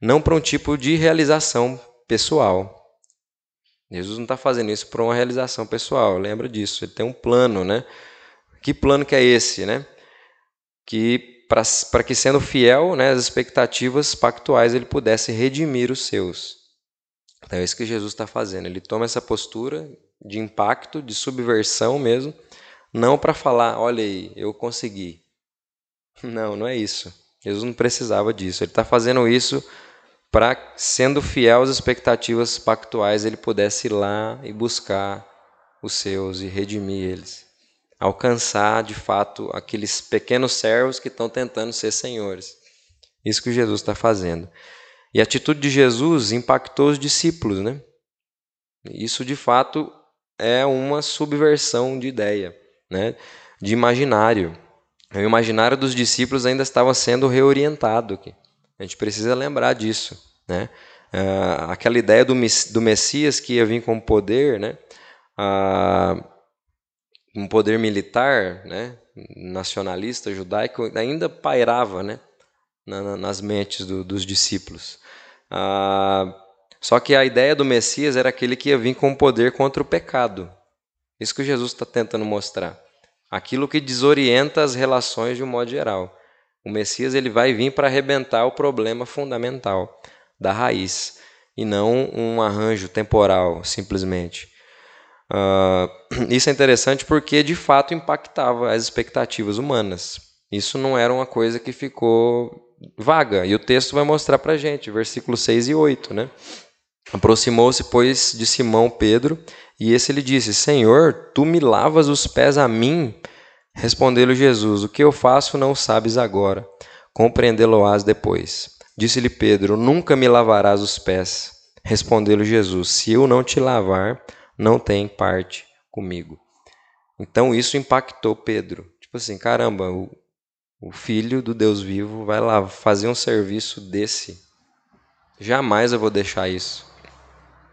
não para um tipo de realização pessoal. Jesus não está fazendo isso para uma realização pessoal, lembra disso. Ele tem um plano, né? Que plano que é esse, né? Que para que sendo fiel né, às expectativas pactuais ele pudesse redimir os seus. Então é isso que Jesus está fazendo. Ele toma essa postura de impacto, de subversão mesmo, não para falar, olha aí, eu consegui. Não, não é isso. Jesus não precisava disso. Ele está fazendo isso para, sendo fiel às expectativas pactuais, ele pudesse ir lá e buscar os seus e redimir eles. Alcançar, de fato, aqueles pequenos servos que estão tentando ser senhores. Isso que Jesus está fazendo. E a atitude de Jesus impactou os discípulos, né? Isso, de fato, é uma subversão de ideia, né? de imaginário. O imaginário dos discípulos ainda estava sendo reorientado. Aqui. A gente precisa lembrar disso. Né? Ah, aquela ideia do, do Messias que ia vir com poder, né? Ah, um poder militar, né? nacionalista, judaico, ainda pairava né? Na, nas mentes do, dos discípulos. Ah, só que a ideia do Messias era aquele que ia vir com poder contra o pecado. Isso que Jesus está tentando mostrar aquilo que desorienta as relações de um modo geral. O Messias ele vai vir para arrebentar o problema fundamental da raiz e não um arranjo temporal, simplesmente. Uh, isso é interessante porque de fato impactava as expectativas humanas. Isso não era uma coisa que ficou vaga. E o texto vai mostrar para gente, versículos 6 e 8. Né? Aproximou-se, pois, de Simão Pedro, e esse lhe disse: Senhor, tu me lavas os pés a mim? Respondeu-lhe Jesus: O que eu faço não sabes agora, compreendê-lo-ás depois. Disse-lhe Pedro: Nunca me lavarás os pés. Respondeu-lhe Jesus: Se eu não te lavar, não tem parte comigo. Então isso impactou Pedro. Tipo assim, caramba, o, o filho do Deus vivo vai lá fazer um serviço desse. Jamais eu vou deixar isso.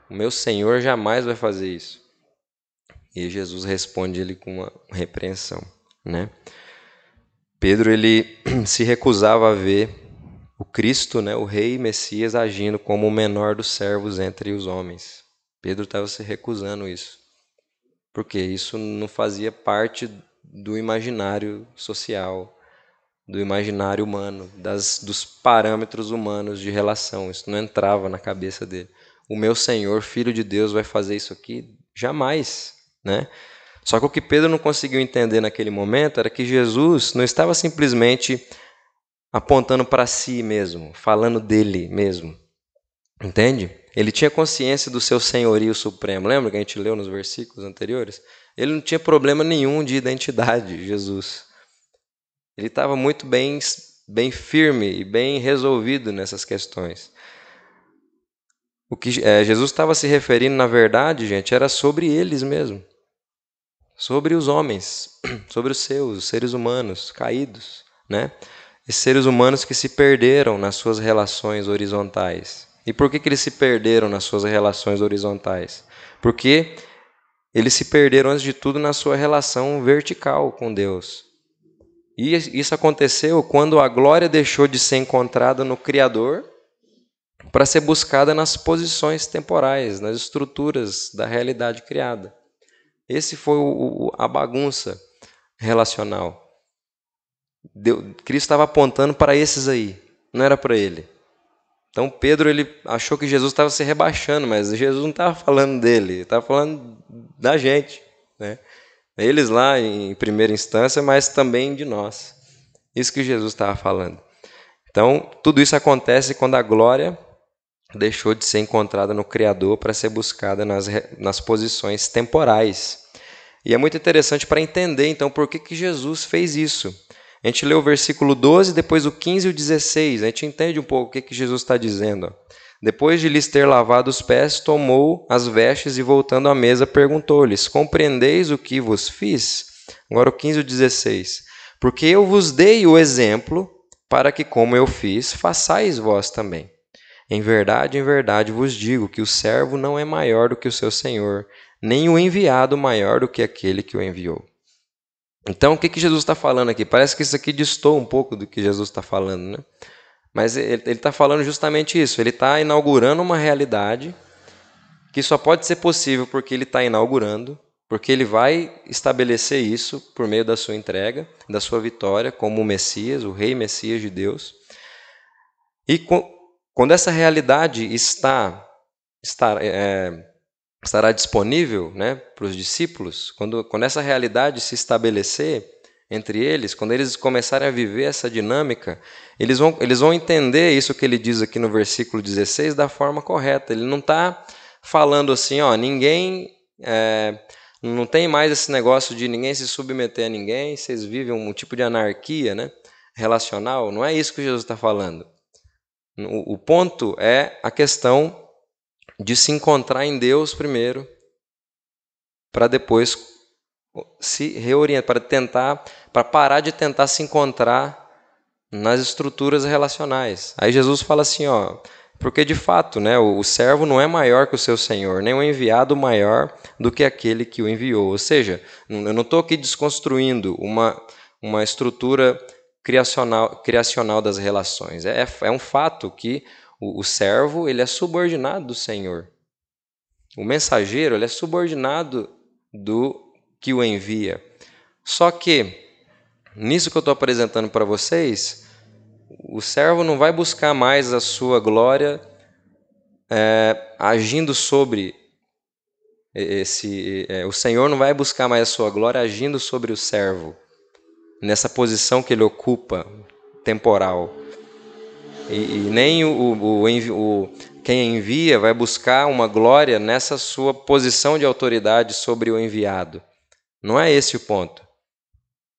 O meu Senhor jamais vai fazer isso. E Jesus responde ele com uma repreensão, né? Pedro ele se recusava a ver o Cristo, né, o rei Messias agindo como o menor dos servos entre os homens. Pedro estava se recusando isso. Porque isso não fazia parte do imaginário social, do imaginário humano, das, dos parâmetros humanos de relação. Isso não entrava na cabeça dele o meu Senhor, Filho de Deus, vai fazer isso aqui? Jamais, né? Só que o que Pedro não conseguiu entender naquele momento era que Jesus não estava simplesmente apontando para si mesmo, falando dele mesmo. Entende? Ele tinha consciência do seu senhorio supremo. Lembra que a gente leu nos versículos anteriores? Ele não tinha problema nenhum de identidade, Jesus. Ele estava muito bem, bem firme e bem resolvido nessas questões. O que é, Jesus estava se referindo, na verdade, gente, era sobre eles mesmo. Sobre os homens, sobre os seus, os seres humanos caídos, né? Esses seres humanos que se perderam nas suas relações horizontais. E por que, que eles se perderam nas suas relações horizontais? Porque eles se perderam, antes de tudo, na sua relação vertical com Deus. E isso aconteceu quando a glória deixou de ser encontrada no Criador para ser buscada nas posições temporais, nas estruturas da realidade criada. Esse foi o, a bagunça relacional. Cristo estava apontando para esses aí, não era para ele. Então Pedro ele achou que Jesus estava se rebaixando, mas Jesus não estava falando dele, estava falando da gente, né? Eles lá em primeira instância, mas também de nós. Isso que Jesus estava falando. Então, tudo isso acontece quando a glória deixou de ser encontrada no Criador para ser buscada nas, nas posições temporais. E é muito interessante para entender, então, por que, que Jesus fez isso. A gente lê o versículo 12, depois o 15 e o 16. A gente entende um pouco o que, que Jesus está dizendo. Depois de lhes ter lavado os pés, tomou as vestes e, voltando à mesa, perguntou-lhes: Compreendeis o que vos fiz? Agora o 15 e o 16. Porque eu vos dei o exemplo para que, como eu fiz, façais vós também. Em verdade, em verdade vos digo que o servo não é maior do que o seu senhor, nem o enviado maior do que aquele que o enviou. Então, o que, que Jesus está falando aqui? Parece que isso aqui distou um pouco do que Jesus está falando, né? Mas ele está falando justamente isso. Ele está inaugurando uma realidade que só pode ser possível porque ele está inaugurando, porque ele vai estabelecer isso por meio da sua entrega, da sua vitória como o Messias, o Rei Messias de Deus. E quando essa realidade está, está é, estará disponível né, para os discípulos, quando, quando essa realidade se estabelecer entre eles, quando eles começarem a viver essa dinâmica, eles vão, eles vão entender isso que ele diz aqui no versículo 16 da forma correta. Ele não está falando assim, ó, ninguém. É, não tem mais esse negócio de ninguém se submeter a ninguém, vocês vivem um tipo de anarquia né, relacional. Não é isso que Jesus está falando. O ponto é a questão de se encontrar em Deus primeiro, para depois se reorientar, para tentar, para parar de tentar se encontrar nas estruturas relacionais. Aí Jesus fala assim, ó, porque de fato, né, o servo não é maior que o seu senhor, nem o enviado maior do que aquele que o enviou. Ou seja, eu não estou aqui desconstruindo uma, uma estrutura criacional, criacional das relações. É, é um fato que o, o servo ele é subordinado do Senhor. O mensageiro ele é subordinado do que o envia. Só que, nisso que eu estou apresentando para vocês, o servo não vai buscar mais a sua glória é, agindo sobre esse, é, o Senhor não vai buscar mais a sua glória agindo sobre o servo, nessa posição que ele ocupa, temporal. E, e nem o, o, o, quem envia vai buscar uma glória nessa sua posição de autoridade sobre o enviado. Não é esse o ponto.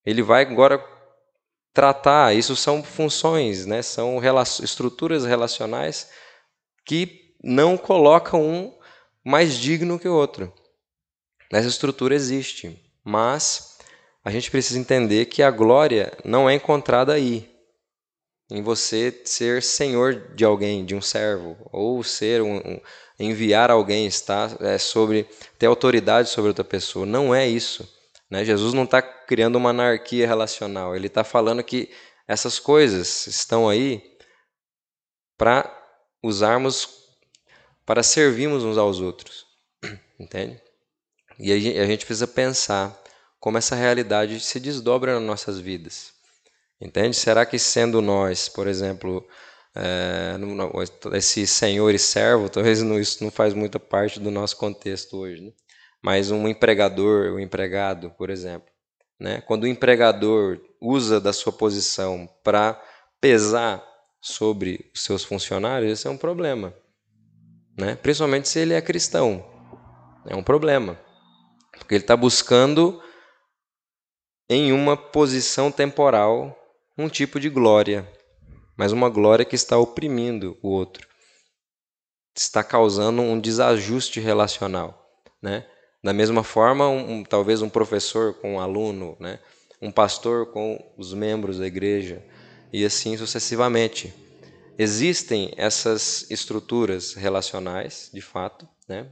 Ele vai agora tratar, isso são funções, né? são estruturas relacionais que não colocam um mais digno que o outro. Essa estrutura existe, mas a gente precisa entender que a glória não é encontrada aí, em você ser senhor de alguém, de um servo, ou ser um, um enviar alguém, está é, sobre ter autoridade sobre outra pessoa. Não é isso. Né? Jesus não está criando uma anarquia relacional. Ele está falando que essas coisas estão aí para usarmos, para servirmos uns aos outros. Entende? E a gente precisa pensar como essa realidade se desdobra nas nossas vidas. Entende? Será que sendo nós, por exemplo, é, esse senhor e servo, talvez não, isso não faz muita parte do nosso contexto hoje, né? mas um empregador, um empregado, por exemplo. Né? Quando o empregador usa da sua posição para pesar sobre os seus funcionários, esse é um problema. Né? Principalmente se ele é cristão. É um problema. Porque ele está buscando, em uma posição temporal, um tipo de glória, mas uma glória que está oprimindo o outro, está causando um desajuste relacional, né? Da mesma forma, um, talvez um professor com um aluno, né? um pastor com os membros da igreja, e assim sucessivamente. Existem essas estruturas relacionais, de fato, né?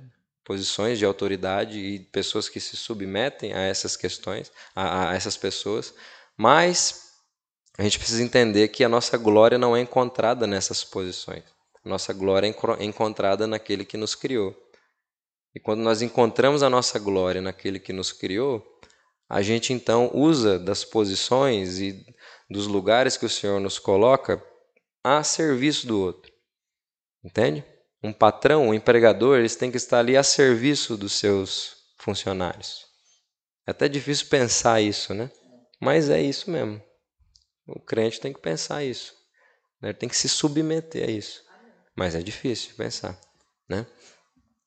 Posições de autoridade e pessoas que se submetem a essas questões, a, a essas pessoas, mas a gente precisa entender que a nossa glória não é encontrada nessas posições. A nossa glória é encontrada naquele que nos criou. E quando nós encontramos a nossa glória naquele que nos criou, a gente então usa das posições e dos lugares que o Senhor nos coloca a serviço do outro. Entende? Um patrão, um empregador, eles têm que estar ali a serviço dos seus funcionários. É até difícil pensar isso, né? Mas é isso mesmo. O crente tem que pensar isso. Né? Ele tem que se submeter a isso. Mas é difícil pensar. Né?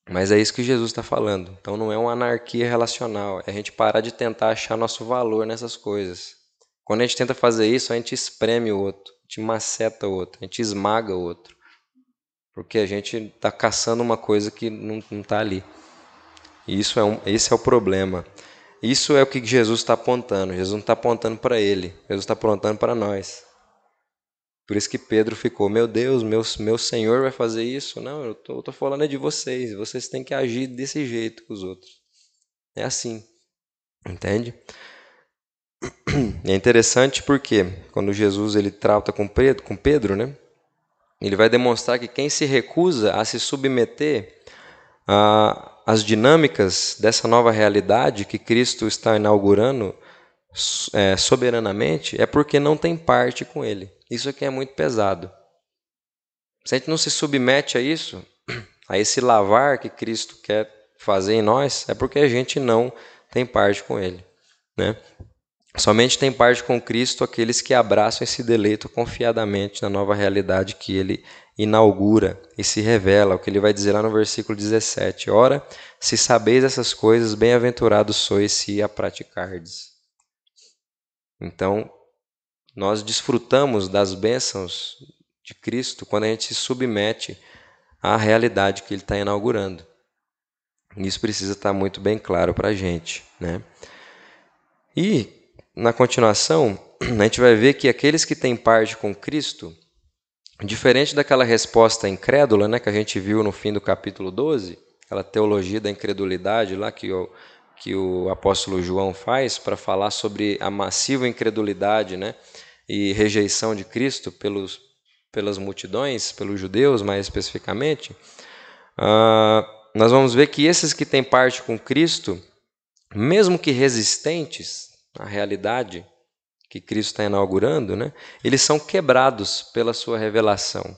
Mas é isso que Jesus está falando. Então não é uma anarquia relacional. É a gente parar de tentar achar nosso valor nessas coisas. Quando a gente tenta fazer isso, a gente espreme o outro, a gente maceta o outro, a gente esmaga o outro. Porque a gente está caçando uma coisa que não está ali. E isso é um, esse é o problema. Isso é o que Jesus está apontando. Jesus não está apontando para ele, Jesus está apontando para nós. Por isso que Pedro ficou, meu Deus, meu, meu Senhor vai fazer isso? Não, eu tô, tô falando é de vocês. Vocês têm que agir desse jeito com os outros. É assim, entende? É interessante porque quando Jesus ele trata com Pedro, com Pedro, né? Ele vai demonstrar que quem se recusa a se submeter as dinâmicas dessa nova realidade que Cristo está inaugurando é, soberanamente é porque não tem parte com Ele. Isso aqui é muito pesado. Se a gente não se submete a isso, a esse lavar que Cristo quer fazer em nós, é porque a gente não tem parte com Ele. Né? Somente tem parte com Cristo aqueles que abraçam esse deleito confiadamente na nova realidade que Ele inaugura e se revela, o que ele vai dizer lá no versículo 17: Ora, se sabeis essas coisas, bem-aventurados sois se a praticardes. Então, nós desfrutamos das bênçãos de Cristo quando a gente se submete à realidade que Ele está inaugurando. Isso precisa estar muito bem claro para a gente. Né? E, na continuação, a gente vai ver que aqueles que têm parte com Cristo Diferente daquela resposta incrédula né, que a gente viu no fim do capítulo 12, aquela teologia da incredulidade lá que o, que o apóstolo João faz para falar sobre a massiva incredulidade né, e rejeição de Cristo pelos, pelas multidões, pelos judeus mais especificamente, uh, nós vamos ver que esses que têm parte com Cristo, mesmo que resistentes à realidade que Cristo está inaugurando, né, eles são quebrados pela sua revelação.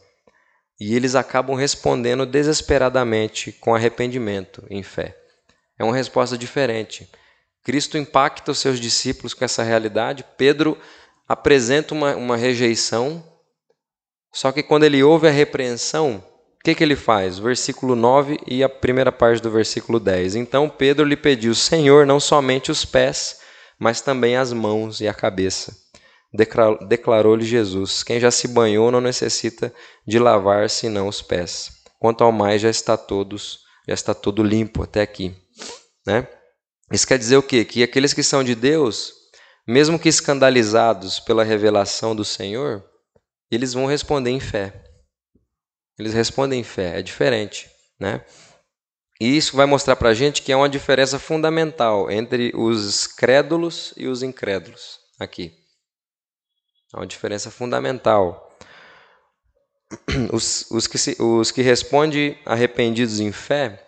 E eles acabam respondendo desesperadamente com arrependimento em fé. É uma resposta diferente. Cristo impacta os seus discípulos com essa realidade. Pedro apresenta uma, uma rejeição. Só que quando ele ouve a repreensão, o que, que ele faz? Versículo 9 e a primeira parte do versículo 10. Então Pedro lhe pediu: Senhor, não somente os pés, mas também as mãos e a cabeça. Declarou-lhe Jesus: Quem já se banhou não necessita de lavar senão os pés. Quanto ao mais já está todos, já está todo limpo até aqui, né? Isso quer dizer o quê? Que aqueles que são de Deus, mesmo que escandalizados pela revelação do Senhor, eles vão responder em fé. Eles respondem em fé, é diferente, né? E isso vai mostrar para a gente que é uma diferença fundamental entre os crédulos e os incrédulos aqui. É uma diferença fundamental. Os, os, que, se, os que respondem arrependidos em fé,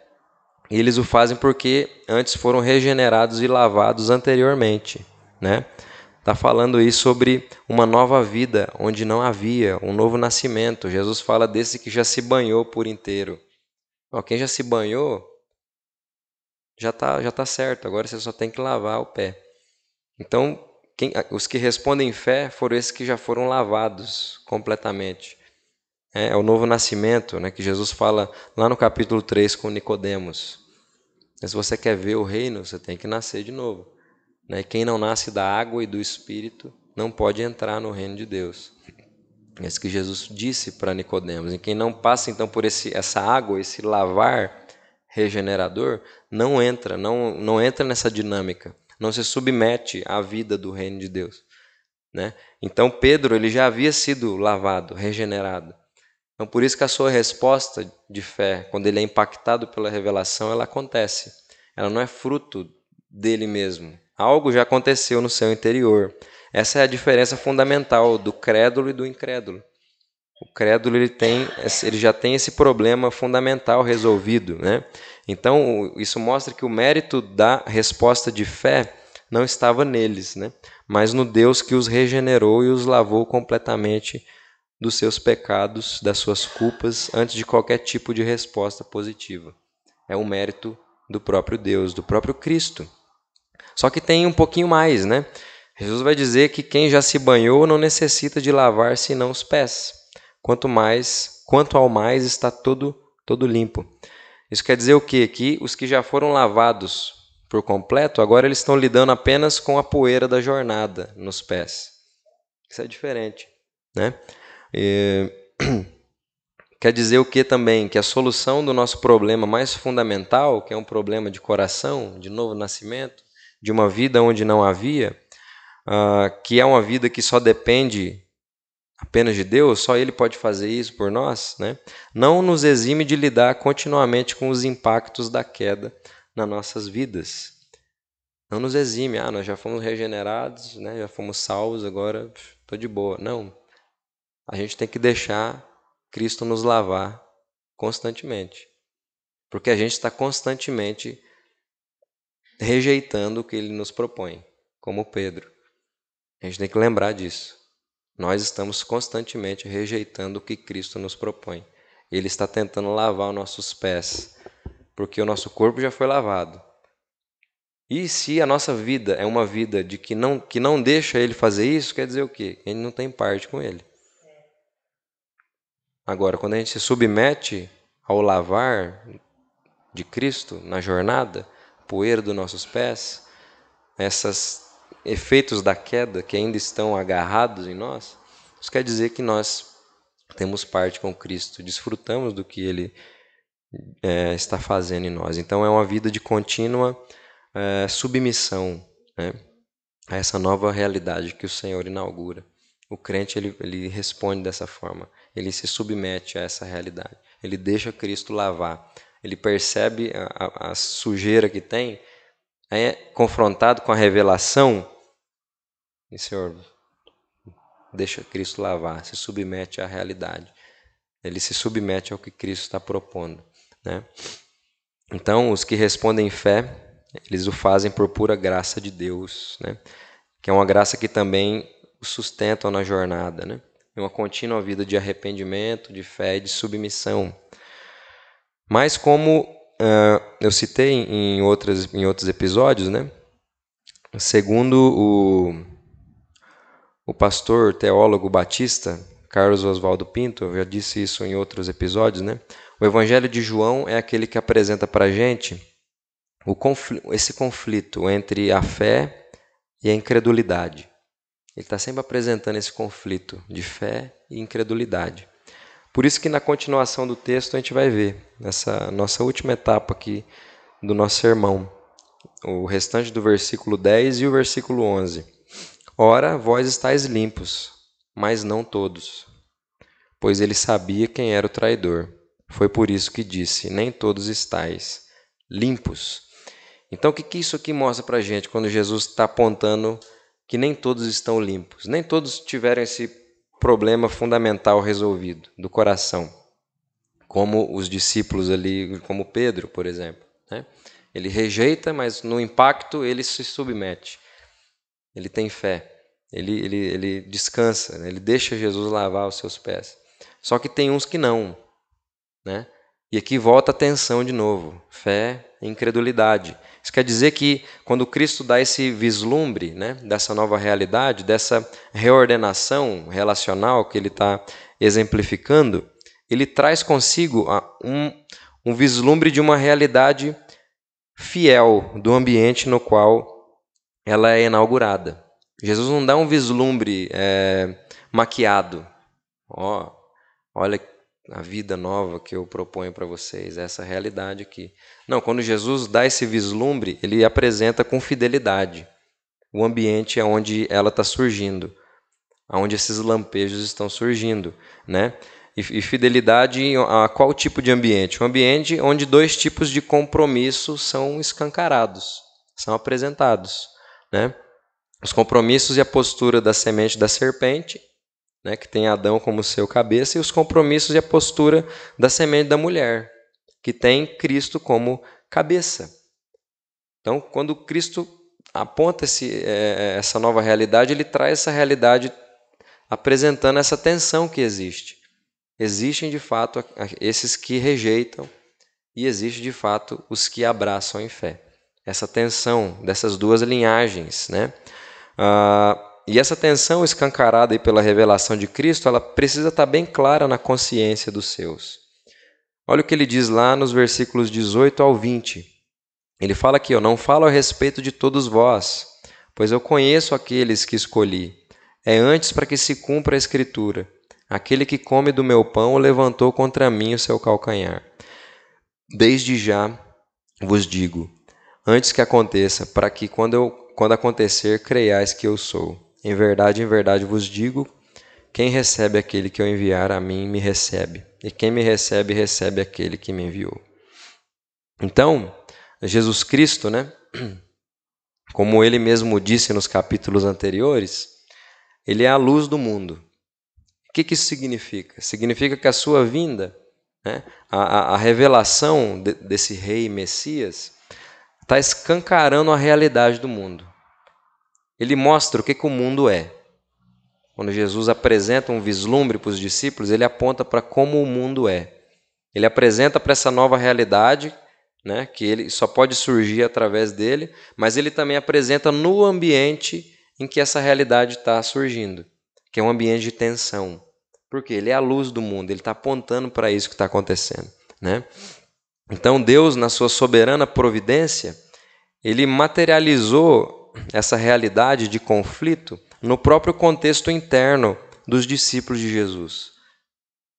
eles o fazem porque antes foram regenerados e lavados anteriormente, né? Está falando aí sobre uma nova vida onde não havia, um novo nascimento. Jesus fala desse que já se banhou por inteiro. Ó, quem já se banhou, já está já tá certo, agora você só tem que lavar o pé. Então, quem, os que respondem fé foram esses que já foram lavados completamente. É, é o novo nascimento né, que Jesus fala lá no capítulo 3 com Nicodemos. Se você quer ver o reino, você tem que nascer de novo. Né? Quem não nasce da água e do Espírito não pode entrar no reino de Deus. É isso que Jesus disse para Nicodemos. E quem não passa então por esse, essa água, esse lavar regenerador, não entra, não, não entra nessa dinâmica, não se submete à vida do reino de Deus. Né? Então Pedro ele já havia sido lavado, regenerado. Então por isso que a sua resposta de fé, quando ele é impactado pela revelação, ela acontece. Ela não é fruto dele mesmo, Algo já aconteceu no seu interior. Essa é a diferença fundamental do crédulo e do incrédulo. O crédulo ele tem, ele já tem esse problema fundamental resolvido, né? Então isso mostra que o mérito da resposta de fé não estava neles, né? Mas no Deus que os regenerou e os lavou completamente dos seus pecados, das suas culpas, antes de qualquer tipo de resposta positiva. É o mérito do próprio Deus, do próprio Cristo. Só que tem um pouquinho mais, né? Jesus vai dizer que quem já se banhou não necessita de lavar senão os pés. Quanto mais, quanto ao mais está todo todo limpo. Isso quer dizer o quê? Que os que já foram lavados por completo, agora eles estão lidando apenas com a poeira da jornada nos pés. Isso é diferente, né? E... Quer dizer o que também? Que a solução do nosso problema mais fundamental, que é um problema de coração, de novo nascimento, de uma vida onde não havia, uh, que é uma vida que só depende apenas de Deus, só Ele pode fazer isso por nós, né? não nos exime de lidar continuamente com os impactos da queda nas nossas vidas. Não nos exime, ah, nós já fomos regenerados, né? já fomos salvos, agora estou de boa. Não. A gente tem que deixar Cristo nos lavar constantemente. Porque a gente está constantemente rejeitando o que ele nos propõe, como Pedro. A gente tem que lembrar disso. Nós estamos constantemente rejeitando o que Cristo nos propõe. Ele está tentando lavar os nossos pés, porque o nosso corpo já foi lavado. E se a nossa vida é uma vida de que não, que não deixa ele fazer isso, quer dizer o quê? Ele não tem parte com ele. Agora, quando a gente se submete ao lavar de Cristo na jornada, poeira dos nossos pés, esses efeitos da queda que ainda estão agarrados em nós, isso quer dizer que nós temos parte com Cristo, desfrutamos do que Ele é, está fazendo em nós. Então é uma vida de contínua é, submissão né, a essa nova realidade que o Senhor inaugura. O crente ele, ele responde dessa forma, ele se submete a essa realidade, ele deixa Cristo lavar ele percebe a, a sujeira que tem, é confrontado com a revelação, e Senhor, deixa Cristo lavar, se submete à realidade. Ele se submete ao que Cristo está propondo. Né? Então, os que respondem fé, eles o fazem por pura graça de Deus, né? que é uma graça que também o sustentam na jornada. Né? Uma contínua vida de arrependimento, de fé e de submissão mas como eu citei em, outras, em outros episódios, né? segundo o, o pastor teólogo batista Carlos Oswaldo Pinto, eu já disse isso em outros episódios, né? O Evangelho de João é aquele que apresenta para a gente esse conflito entre a fé e a incredulidade. Ele está sempre apresentando esse conflito de fé e incredulidade. Por isso que na continuação do texto a gente vai ver, nessa nossa última etapa aqui do nosso sermão, o restante do versículo 10 e o versículo 11. Ora, vós estáis limpos, mas não todos. Pois ele sabia quem era o traidor. Foi por isso que disse: Nem todos estáis limpos. Então, o que, que isso aqui mostra para gente quando Jesus está apontando que nem todos estão limpos? Nem todos tiveram esse problema fundamental resolvido do coração, como os discípulos ali, como Pedro, por exemplo. Né? Ele rejeita, mas no impacto ele se submete. Ele tem fé. Ele, ele, ele descansa, né? ele deixa Jesus lavar os seus pés. Só que tem uns que não. Né? E aqui volta a tensão de novo: fé e incredulidade. Isso quer dizer que quando Cristo dá esse vislumbre né, dessa nova realidade, dessa reordenação relacional que ele está exemplificando, ele traz consigo um, um vislumbre de uma realidade fiel do ambiente no qual ela é inaugurada. Jesus não dá um vislumbre é, maquiado. Ó, olha a vida nova que eu proponho para vocês, essa realidade aqui. Não, quando Jesus dá esse vislumbre, ele apresenta com fidelidade o ambiente onde ela está surgindo, onde esses lampejos estão surgindo, né? E, e fidelidade a qual tipo de ambiente? Um ambiente onde dois tipos de compromissos são escancarados, são apresentados, né? os compromissos e a postura da semente da serpente, né, que tem Adão como seu cabeça, e os compromissos e a postura da semente da mulher, que tem Cristo como cabeça. Então, quando Cristo aponta esse, é, essa nova realidade, ele traz essa realidade apresentando essa tensão que existe. Existem de fato esses que rejeitam e existe de fato os que abraçam em fé. Essa tensão dessas duas linhagens, né? Ah, e essa tensão escancarada pela revelação de Cristo, ela precisa estar bem clara na consciência dos seus. Olha o que ele diz lá nos versículos 18 ao 20. Ele fala aqui: Eu não falo a respeito de todos vós, pois eu conheço aqueles que escolhi. É antes para que se cumpra a Escritura: Aquele que come do meu pão levantou contra mim o seu calcanhar. Desde já vos digo, antes que aconteça, para que quando eu quando acontecer, creiais que eu sou. Em verdade, em verdade vos digo: quem recebe aquele que eu enviar a mim, me recebe. E quem me recebe, recebe aquele que me enviou. Então, Jesus Cristo, né? Como ele mesmo disse nos capítulos anteriores, ele é a luz do mundo. O que, que isso significa? Significa que a sua vinda, né, a, a, revelação de, desse rei Messias, está escancarando a realidade do mundo. Ele mostra o que, que o mundo é. Quando Jesus apresenta um vislumbre para os discípulos, ele aponta para como o mundo é. Ele apresenta para essa nova realidade, né, que ele só pode surgir através dele, mas ele também apresenta no ambiente em que essa realidade está surgindo, que é um ambiente de tensão. Porque ele é a luz do mundo, ele está apontando para isso que está acontecendo. Né? Então Deus, na sua soberana providência, ele materializou essa realidade de conflito no próprio contexto interno dos discípulos de Jesus.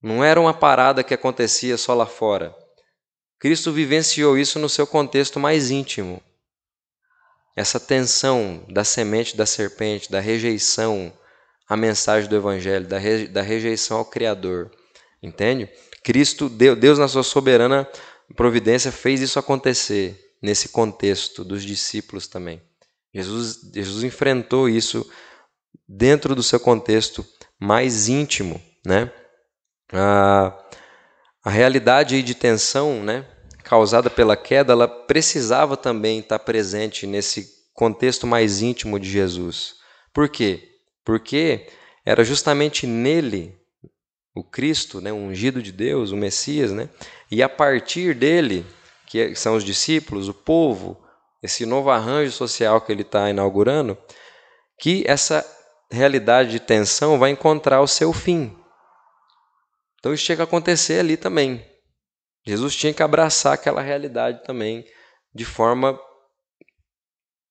Não era uma parada que acontecia só lá fora. Cristo vivenciou isso no seu contexto mais íntimo. Essa tensão da semente da serpente, da rejeição à mensagem do Evangelho, da, rejeição ao Criador. Entende? Cristo, Deus, na sua soberana providência fez isso acontecer nesse contexto dos discípulos também. Jesus, Jesus enfrentou isso dentro do seu contexto mais íntimo, né? A, a realidade de tensão, né, causada pela queda, ela precisava também estar presente nesse contexto mais íntimo de Jesus. Por quê? Porque era justamente nele o Cristo, né, o ungido de Deus, o Messias, né, e a partir dele que são os discípulos, o povo, esse novo arranjo social que ele está inaugurando, que essa realidade de tensão vai encontrar o seu fim. Então isso tinha que acontecer ali também. Jesus tinha que abraçar aquela realidade também de forma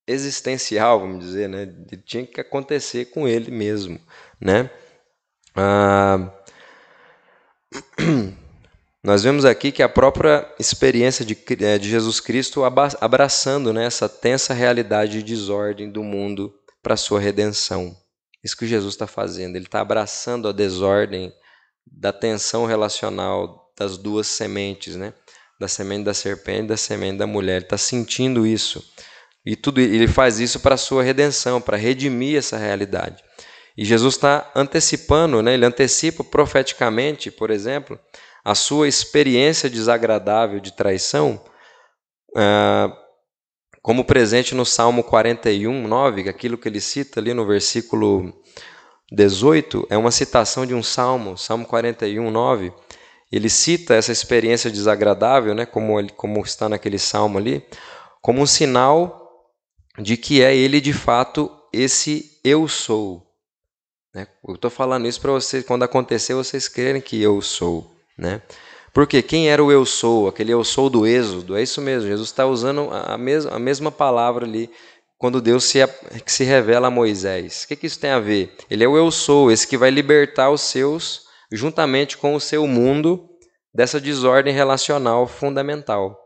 existencial, vamos dizer, né? Tinha que acontecer com ele mesmo, né? Ah, nós vemos aqui que a própria experiência de, eh, de Jesus Cristo abraçando né, essa tensa realidade de desordem do mundo para sua redenção. Isso que Jesus está fazendo. Ele está abraçando a desordem da tensão relacional das duas sementes, né? Da semente da serpente e da semente da mulher. Ele está sentindo isso. E tudo ele faz isso para a sua redenção, para redimir essa realidade. E Jesus está antecipando, né? ele antecipa profeticamente, por exemplo, a sua experiência desagradável de traição, ah, como presente no Salmo 41, 9, aquilo que ele cita ali no versículo 18, é uma citação de um salmo, Salmo 41, 9. Ele cita essa experiência desagradável, né, como, ele, como está naquele salmo ali, como um sinal de que é ele de fato esse eu sou. Né? Eu estou falando isso para vocês, quando acontecer, vocês crerem que eu sou. Né? Porque quem era o eu sou, aquele eu sou do Êxodo, é isso mesmo, Jesus está usando a mesma, a mesma palavra ali quando Deus se, se revela a Moisés. O que, que isso tem a ver? Ele é o eu sou, esse que vai libertar os seus, juntamente com o seu mundo, dessa desordem relacional fundamental.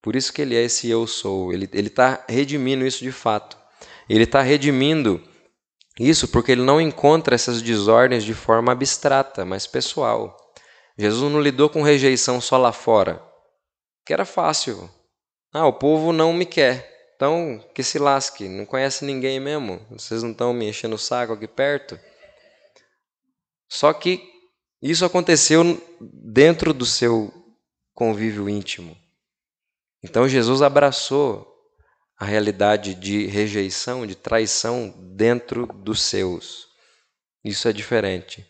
Por isso que ele é esse eu sou. Ele está redimindo isso de fato. Ele está redimindo isso porque ele não encontra essas desordens de forma abstrata, mas pessoal. Jesus não lidou com rejeição só lá fora, que era fácil. Ah, o povo não me quer, então que se lasque, não conhece ninguém mesmo, vocês não estão me enchendo o saco aqui perto. Só que isso aconteceu dentro do seu convívio íntimo. Então Jesus abraçou a realidade de rejeição, de traição dentro dos seus. Isso é diferente.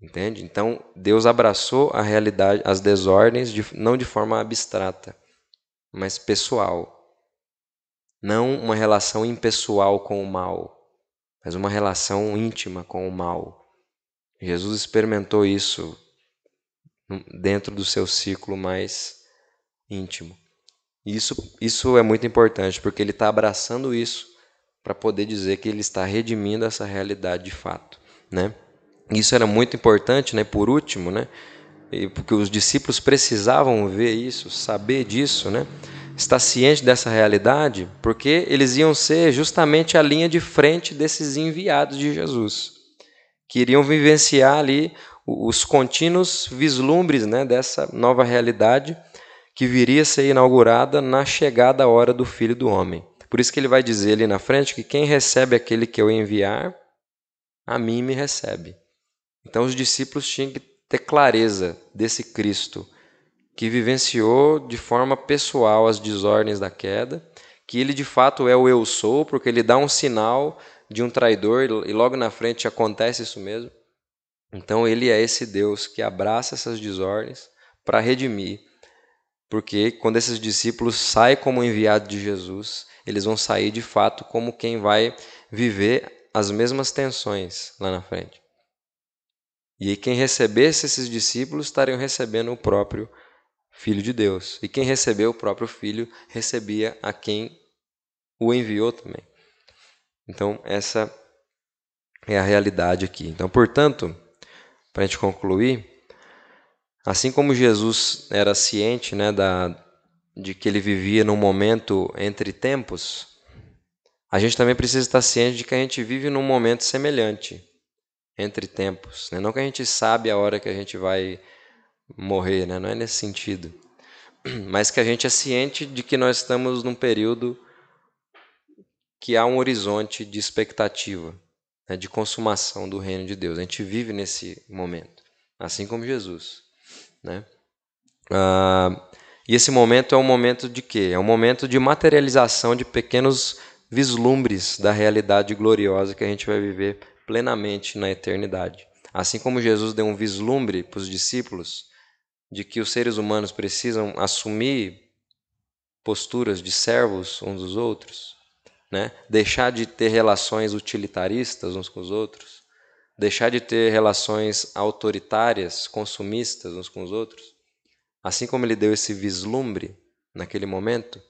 Entende? Então, Deus abraçou a realidade, as desordens, de, não de forma abstrata, mas pessoal. Não uma relação impessoal com o mal, mas uma relação íntima com o mal. Jesus experimentou isso dentro do seu ciclo mais íntimo. Isso, isso é muito importante, porque ele está abraçando isso para poder dizer que ele está redimindo essa realidade de fato. Né? Isso era muito importante, né? Por último, né? Porque os discípulos precisavam ver isso, saber disso, né? Estar ciente dessa realidade, porque eles iam ser justamente a linha de frente desses enviados de Jesus, que iriam vivenciar ali os contínuos vislumbres, né? Dessa nova realidade que viria a ser inaugurada na chegada a hora do Filho do Homem. Por isso que ele vai dizer ali na frente que quem recebe aquele que eu enviar, a mim me recebe. Então os discípulos tinham que ter clareza desse Cristo que vivenciou de forma pessoal as desordens da queda, que ele de fato é o eu sou, porque ele dá um sinal de um traidor e logo na frente acontece isso mesmo. Então ele é esse Deus que abraça essas desordens para redimir. Porque quando esses discípulos saem como enviados de Jesus, eles vão sair de fato como quem vai viver as mesmas tensões lá na frente. E quem recebesse esses discípulos estariam recebendo o próprio Filho de Deus. E quem recebeu o próprio Filho recebia a quem o enviou também. Então, essa é a realidade aqui. Então, portanto, para a gente concluir, assim como Jesus era ciente né, da, de que ele vivia num momento entre tempos, a gente também precisa estar ciente de que a gente vive num momento semelhante entre tempos. Né? Não que a gente sabe a hora que a gente vai morrer, né? não é nesse sentido. Mas que a gente é ciente de que nós estamos num período que há um horizonte de expectativa, né? de consumação do reino de Deus. A gente vive nesse momento, assim como Jesus. Né? Ah, e esse momento é um momento de quê? É um momento de materialização de pequenos vislumbres da realidade gloriosa que a gente vai viver plenamente na eternidade. Assim como Jesus deu um vislumbre para os discípulos de que os seres humanos precisam assumir posturas de servos uns dos outros, né? deixar de ter relações utilitaristas uns com os outros, deixar de ter relações autoritárias, consumistas uns com os outros. Assim como ele deu esse vislumbre naquele momento,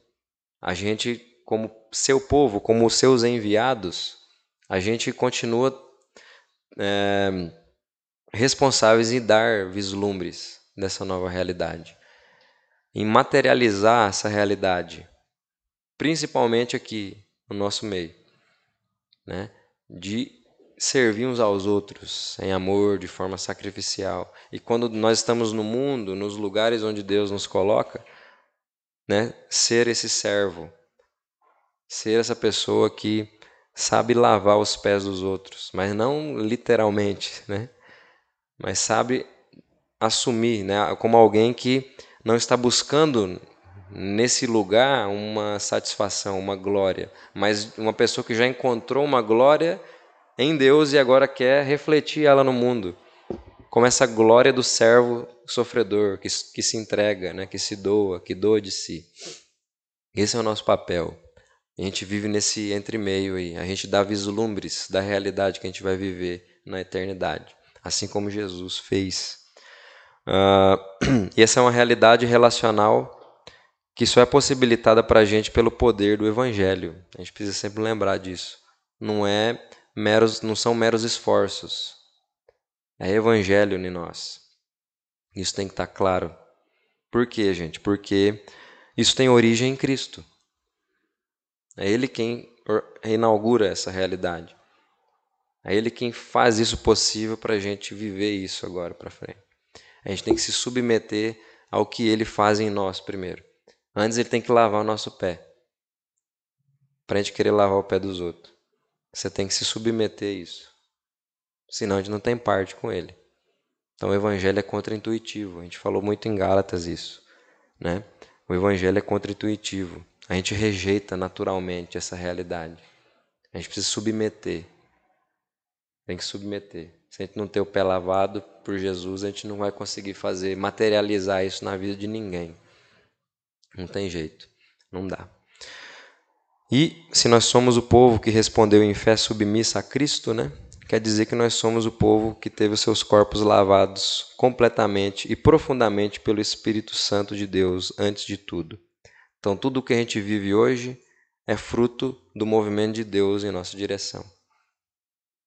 a gente, como seu povo, como seus enviados, a gente continua é, responsáveis em dar vislumbres dessa nova realidade, em materializar essa realidade, principalmente aqui no nosso meio, né? de servir uns aos outros em amor, de forma sacrificial. E quando nós estamos no mundo, nos lugares onde Deus nos coloca, né? ser esse servo, ser essa pessoa que sabe lavar os pés dos outros, mas não literalmente, né? mas sabe assumir, né, como alguém que não está buscando nesse lugar uma satisfação, uma glória, mas uma pessoa que já encontrou uma glória em Deus e agora quer refletir ela no mundo, como essa glória do servo sofredor que, que se entrega, né, que se doa, que doa de si. Esse é o nosso papel. A gente vive nesse entre-meio aí, a gente dá vislumbres da realidade que a gente vai viver na eternidade, assim como Jesus fez. Uh, e essa é uma realidade relacional que só é possibilitada para a gente pelo poder do Evangelho. A gente precisa sempre lembrar disso. Não é meros, não são meros esforços. É Evangelho em nós. Isso tem que estar tá claro. Por quê, gente? Porque isso tem origem em Cristo. É Ele quem inaugura essa realidade. É Ele quem faz isso possível para a gente viver isso agora para frente. A gente tem que se submeter ao que ele faz em nós primeiro. Antes ele tem que lavar o nosso pé. Para a gente querer lavar o pé dos outros. Você tem que se submeter a isso. Senão a gente não tem parte com ele. Então o evangelho é contra-intuitivo. A gente falou muito em Gálatas isso. Né? O evangelho é contra-intuitivo. A gente rejeita naturalmente essa realidade. A gente precisa submeter. Tem que submeter. Se a gente não ter o pé lavado por Jesus, a gente não vai conseguir fazer, materializar isso na vida de ninguém. Não tem jeito, não dá. E se nós somos o povo que respondeu em fé submissa a Cristo, né? Quer dizer que nós somos o povo que teve os seus corpos lavados completamente e profundamente pelo Espírito Santo de Deus antes de tudo. Então, tudo o que a gente vive hoje é fruto do movimento de Deus em nossa direção.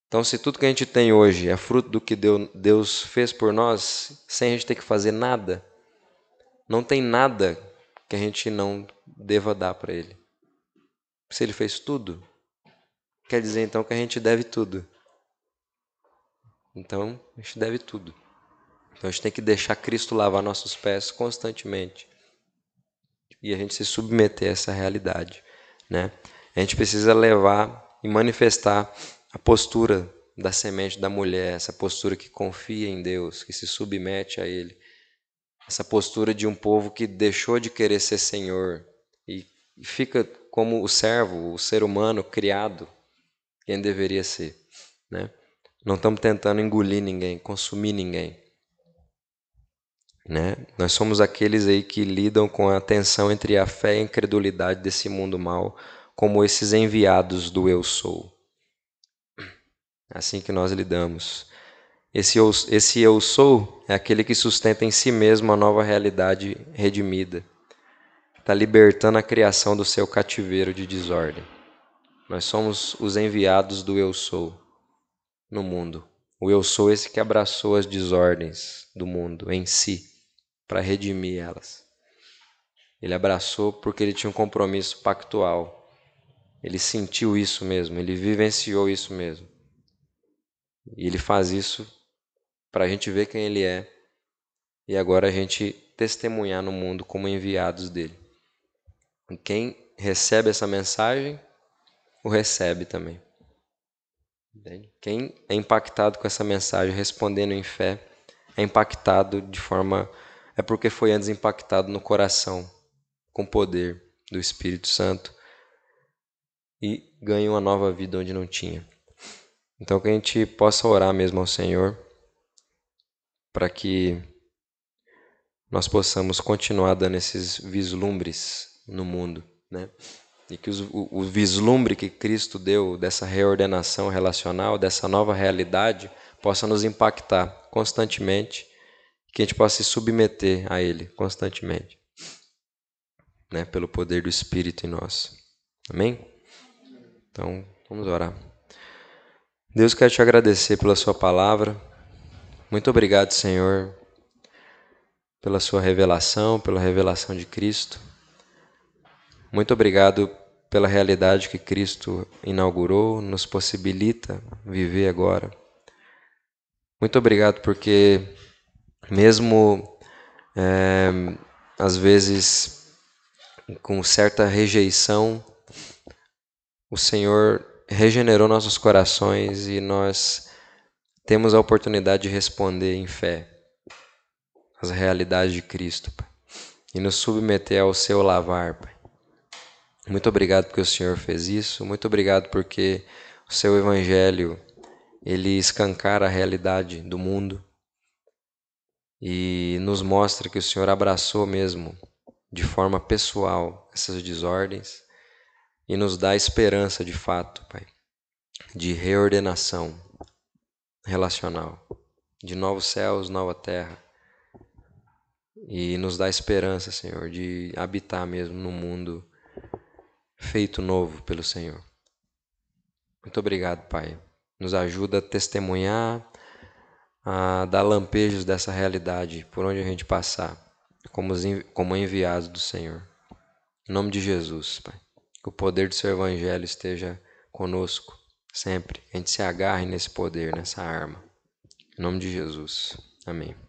Então, se tudo que a gente tem hoje é fruto do que Deus fez por nós, sem a gente ter que fazer nada, não tem nada que a gente não deva dar para Ele. Se Ele fez tudo, quer dizer então que a gente deve tudo. Então, a gente deve tudo. Então, a gente tem que deixar Cristo lavar nossos pés constantemente. E a gente se submeter a essa realidade. Né? A gente precisa levar e manifestar a postura da semente da mulher, essa postura que confia em Deus, que se submete a Ele, essa postura de um povo que deixou de querer ser Senhor e fica como o servo, o ser humano criado, quem deveria ser. Né? Não estamos tentando engolir ninguém, consumir ninguém. Né? Nós somos aqueles aí que lidam com a tensão entre a fé e a incredulidade desse mundo mal, como esses enviados do eu sou. Assim que nós lidamos. Esse eu, esse eu sou é aquele que sustenta em si mesmo a nova realidade redimida. Está libertando a criação do seu cativeiro de desordem. Nós somos os enviados do eu sou no mundo. O eu sou esse que abraçou as desordens do mundo em si para redimir elas. Ele abraçou porque ele tinha um compromisso pactual. Ele sentiu isso mesmo, ele vivenciou isso mesmo. E ele faz isso para a gente ver quem ele é e agora a gente testemunhar no mundo como enviados dele. E quem recebe essa mensagem, o recebe também. Quem é impactado com essa mensagem, respondendo em fé, é impactado de forma. É porque foi antes impactado no coração, com o poder do Espírito Santo, e ganha uma nova vida onde não tinha. Então, que a gente possa orar mesmo ao Senhor para que nós possamos continuar dando esses vislumbres no mundo, né? E que os, o, o vislumbre que Cristo deu dessa reordenação relacional, dessa nova realidade, possa nos impactar constantemente, que a gente possa se submeter a Ele constantemente, né? Pelo poder do Espírito em nós. Amém? Então, vamos orar. Deus, quero te agradecer pela Sua palavra. Muito obrigado, Senhor, pela Sua revelação, pela revelação de Cristo. Muito obrigado pela realidade que Cristo inaugurou, nos possibilita viver agora. Muito obrigado porque, mesmo é, às vezes com certa rejeição, o Senhor regenerou nossos corações e nós temos a oportunidade de responder em fé às realidades de Cristo Pai, e nos submeter ao seu lavar. Pai. Muito obrigado porque o Senhor fez isso. Muito obrigado porque o seu evangelho ele escancara a realidade do mundo e nos mostra que o Senhor abraçou mesmo de forma pessoal essas desordens e nos dá esperança de fato, Pai, de reordenação relacional, de novos céus, nova terra. E nos dá esperança, Senhor, de habitar mesmo no mundo feito novo pelo Senhor. Muito obrigado, Pai. Nos ajuda a testemunhar, a dar lampejos dessa realidade por onde a gente passar, como, como enviados do Senhor. Em nome de Jesus, Pai. Que o poder do Seu Evangelho esteja conosco sempre. A gente se agarre nesse poder, nessa arma. Em nome de Jesus. Amém.